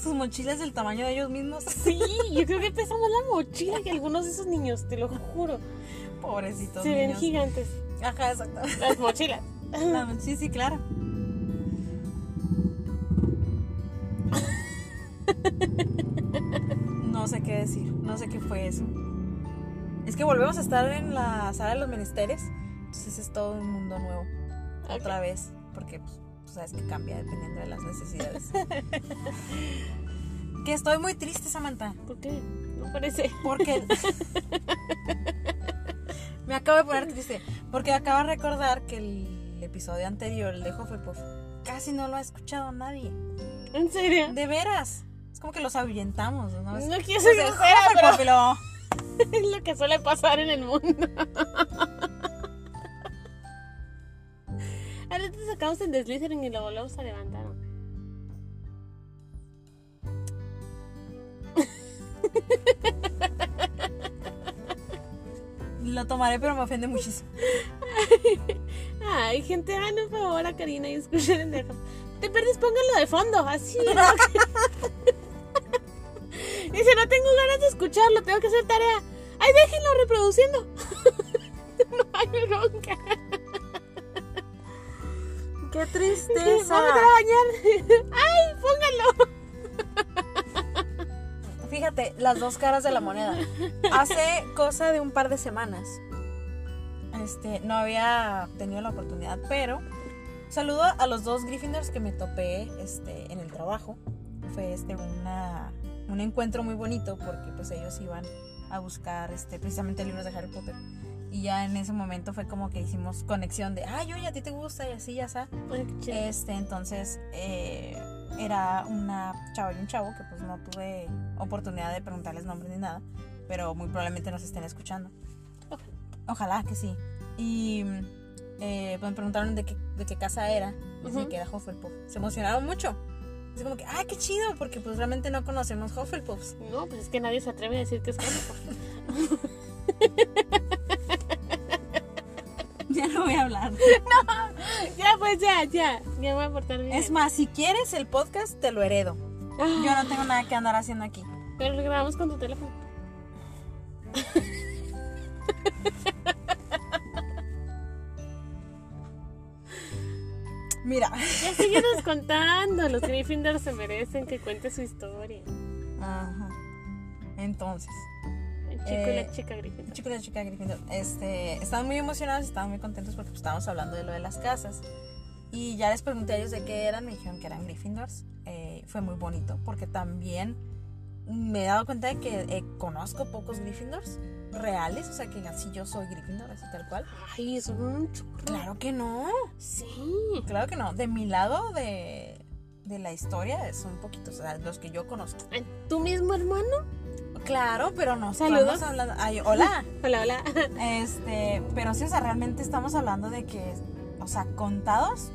sus mochilas del tamaño de ellos mismos. Sí, yo creo que pesa más la mochila que algunos de esos niños, te lo juro. Pobrecitos Se ven gigantes. Ajá, exacto. Las mochilas. La- sí, sí, claro. No sé qué decir, no sé qué fue eso. Que volvemos a estar en la sala de los menesteres, entonces es todo un mundo nuevo, otra vez, porque pues, sabes que cambia dependiendo de las necesidades. que estoy muy triste, Samantha, ¿Por qué? No parece. porque me acabo de poner triste, porque acabo de recordar que el episodio anterior, el de Hufflepuff, casi no lo ha escuchado nadie. ¿En serio? De veras. Es como que los ahuyentamos, ¿no? No quiero ser grosera, pero es lo que suele pasar en el mundo. Ahora te sacamos en Slytherin y luego luego se levantaron. Lo tomaré, pero me ofende muchísimo. Ay, gente, hagan un favor a Karina y escuchen en dejo. Te perdés, pónganlo de fondo, así. Dice, no tengo ganas de escucharlo, tengo que hacer tarea. Ay, déjenlo reproduciendo. no hay bronca. ¡Qué Vamos tristeza! a bañar. Ay, pónganlo. Fíjate, las dos caras de la moneda. Hace cosa de un par de semanas. Este, no había tenido la oportunidad, pero saludo a los dos Gryffindors que me topé este, en el trabajo. Fue este una, un encuentro muy bonito porque pues ellos iban a buscar este, precisamente libros de Harry Potter. Y ya en ese momento fue como que hicimos conexión de, ay, oye, a ti te gusta y así, ya está. Este, entonces eh, era una chava y un chavo que pues no tuve oportunidad de preguntarles nombres ni nada, pero muy probablemente nos estén escuchando. Ojalá. Que sí. Y eh, pues me preguntaron de qué, de qué casa era, y decía Ujú. que era Hufflepuff. Se emocionaron mucho. Es como que, ay, qué chido, porque pues realmente no conocemos Hufflepuffs. No, pues es que nadie se atreve a decir que es Hufflepuff. Ya no voy a hablar. ya, pues ya, ya. Ya voy a portar bien. Es más, si quieres el podcast, te lo heredo. Ah, Yo no tengo nada que andar haciendo aquí. Pero lo grabamos con tu teléfono. Mira. Ya síguenos contando. Los Gryffindors se merecen que cuente su historia. Ajá. Entonces, El chico Eh, y la chica Gryffindor. el chico y la chica Gryffindor, este, estaban muy emocionados y estaban muy contentos porque pues, estábamos hablando de lo de las casas. Y ya les pregunté a ellos de qué eran, me dijeron que eran Gryffindors. Eh, fue muy bonito porque también me he dado cuenta de que eh, conozco pocos Gryffindors reales, o sea que así yo soy Gryffindor, así tal cual. Ay, son un churro. Claro que no, Sí. claro que no. De mi lado de, de la historia son poquitos, o sea, los que yo conozco. ¿Tu mismo hermano? Claro, pero no Saludos. estamos hablando. Ay, hola. Hola, hola. Este, pero sí, o sea, realmente estamos hablando de que, o sea, contados,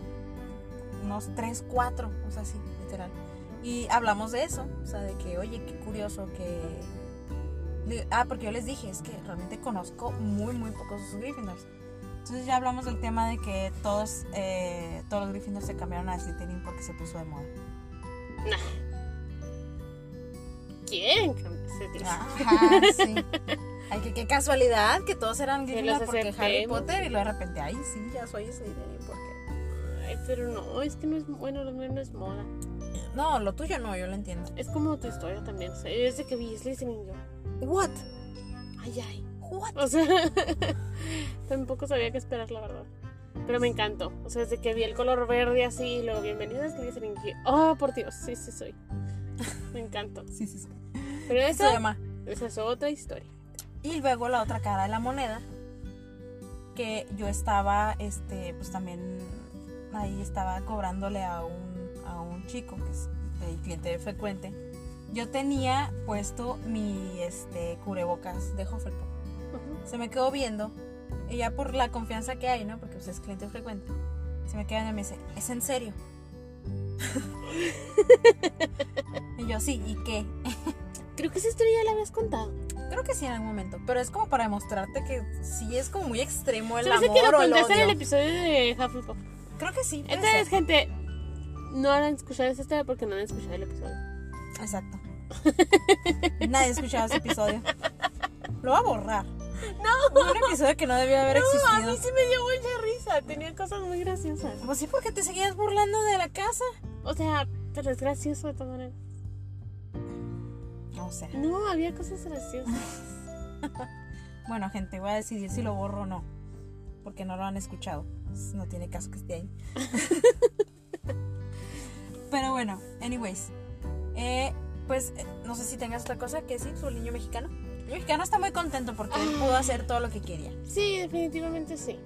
unos 3, 4, o sea, sí, literal. Y hablamos de eso, o sea, de que, oye, qué curioso que... Ah, porque yo les dije, es que realmente conozco muy, muy pocos Gryffindors. Entonces ya hablamos del tema de que todos, eh, todos los Gryffindors se cambiaron a Slytherin porque se puso de moda. ¿Quién? cambiarse de- Ajá, sí. Ay, que qué casualidad que todos eran Gryffindor porque Harry. Potter y luego de repente, ay, sí, ya soy Slytherin porque... Ay, pero no, es que no es, bueno, no es moda. No, lo tuyo no, yo lo entiendo. Es como tu historia también. O sea, yo desde que vi Slytherin yo. What? Ay, ay. What? O sea, tampoco sabía qué esperar, la verdad. Pero me encantó. O sea, desde que vi el color verde así, y luego bienvenido a Slytherin, dije, oh, por Dios, sí, sí soy. Me encantó. Sí, sí, sí. Pero Se esa, llama. esa es otra historia. Y luego la otra cara de la moneda, que yo estaba, este, pues también ahí estaba cobrándole a un, a un chico que es el cliente frecuente. Yo tenía puesto mi, este, cubrebocas de Hufflepuff. Ujú. Se me quedó viendo, y ya por la confianza que hay, ¿no? Porque pues, es cliente frecuente. Se me queda viendo y me dice, ¿es en serio? y yo, sí, ¿y qué? Creo que esa historia ya la habías contado. Creo que sí en algún momento, pero es como para demostrarte que sí es como muy extremo el Se amor que lo o el contaste en el odio. episodio de Hufflepuff. Creo que sí. Entonces, ser. gente, no han escuchado esta historia porque no han escuchado el episodio. Exacto. Nadie ha escuchado ese episodio. Lo va a borrar. No, Un episodio que no debió haber a mí existido. sí me dio mucha risa. Tenía cosas muy graciosas. Pues sí, porque te seguías burlando de la casa. O sea, pero es gracioso de todas maneras. No sé. No, había cosas graciosas. Bueno, gente, voy a decidir si lo borro o no. Porque no lo han escuchado. No tiene caso que esté ahí. Pero bueno, anyways. Eh, pues eh, no sé si tengas otra cosa que decir sobre el niño mexicano. El niño mexicano está muy contento porque él pudo hacer todo lo que quería. Sí, definitivamente sí.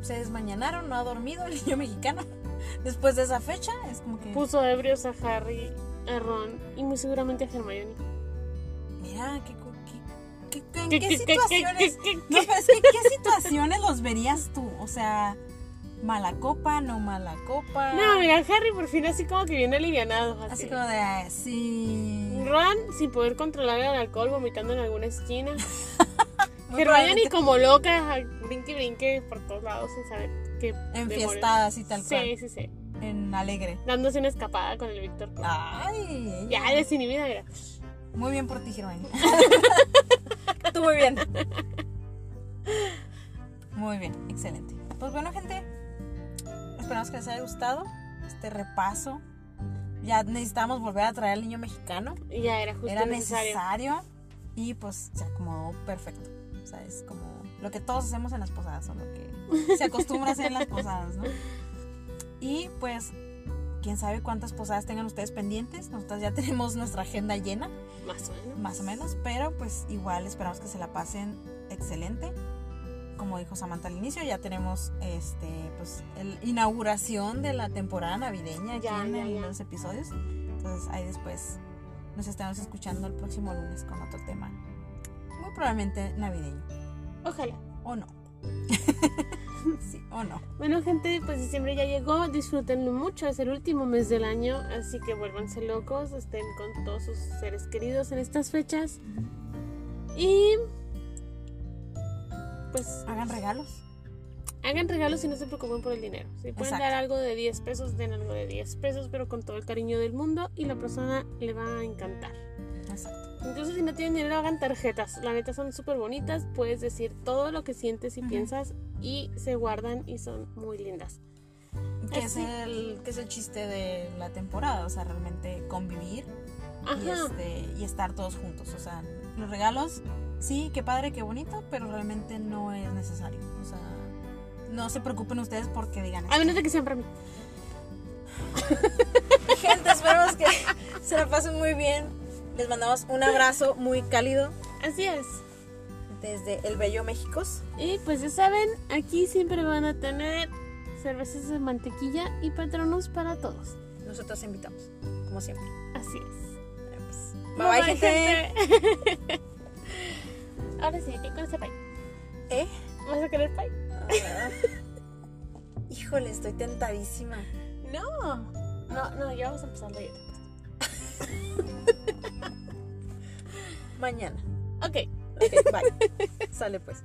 Se desmañanaron, no ha dormido el niño mexicano. Después de esa fecha, es como que. Puso ebrios a Harry, a Ron y muy seguramente a Hermione. Mira, qué. cu- qué- qué- ¿En ¿Qué- qué, qué- situaciones? qué- No, pero es que, ¿qué situaciones los verías tú? O sea, mala copa, no mala copa. No, mira, Harry por fin así como que viene alivianado. Así, Así como de, "Ah, sí. Ron sin poder controlar el alcohol, vomitando en alguna esquina. Hermione probablemente como loca, brinque y brinque por todos lados sin saber qué. Enfiestada, así tal cual. Sí, sí, sí. En alegre. Dándose una escapada con el Víctor. Ay, Ya, desinhibida, mira. Muy bien por ti, Hermione. Tú muy bien. Muy bien, excelente. Pues bueno, gente, esperamos que les haya gustado este repaso. Ya necesitamos volver a traer al niño mexicano. Y ya era justo Era necesario. necesario y pues se acomodó perfecto. O sea, es como lo que todos hacemos en las posadas o lo que se acostumbra a hacer en las posadas, ¿no? Y pues, quién sabe cuántas posadas tengan ustedes pendientes. Nosotros ya tenemos nuestra agenda llena, Más o menos. más o menos, pero pues igual esperamos que se la pasen excelente. Como dijo Samantha al inicio, ya tenemos este pues el inauguración de la temporada navideña aquí Ya, en, ya, en ya. los episodios. Entonces ahí después nos estaremos escuchando el próximo lunes con otro tema. Muy probablemente navideño. Ojalá. O no. sí, o no. Bueno, gente, pues diciembre ya llegó. Disfrútenlo mucho. Es el último mes del año. Así que vuélvanse locos. Estén con todos sus seres queridos en estas fechas. Y. Pues Hagan regalos. hagan regalos y no se preocupen por el dinero. Si pueden Exacto. dar algo de 10 pesos, den algo de 10 pesos, pero con todo el cariño del mundo y la persona le va a encantar. Exacto. Incluso si no tienen dinero, hagan tarjetas. La neta son súper bonitas. Puedes decir todo lo que sientes y piensas y se guardan y son muy lindas. Que es, el, que es el chiste de la temporada. O sea, realmente convivir y, este, y estar todos juntos. O sea, los regalos, sí, qué padre, qué bonito, pero realmente no es necesario. O sea, no se preocupen ustedes porque digan A menos de que sean para mí. Gente, esperamos que se la pasen muy bien. Les mandamos un abrazo muy cálido Así es. desde el Bello México. Y pues ya saben, aquí siempre van a tener cervezas de mantequilla y patronos para todos. Nos nosotros invitamos, como siempre. Así es. Pues, Bye, bye, gente. gente. Ahora sí, ¿qué con ese pay? ¿Eh? ¿Vas a querer pay? Ah. Híjole, estoy tentadísima. No. No, no, ya vamos a empezar la dieta. Mañana. Ok. Ok, bye. Sale pues.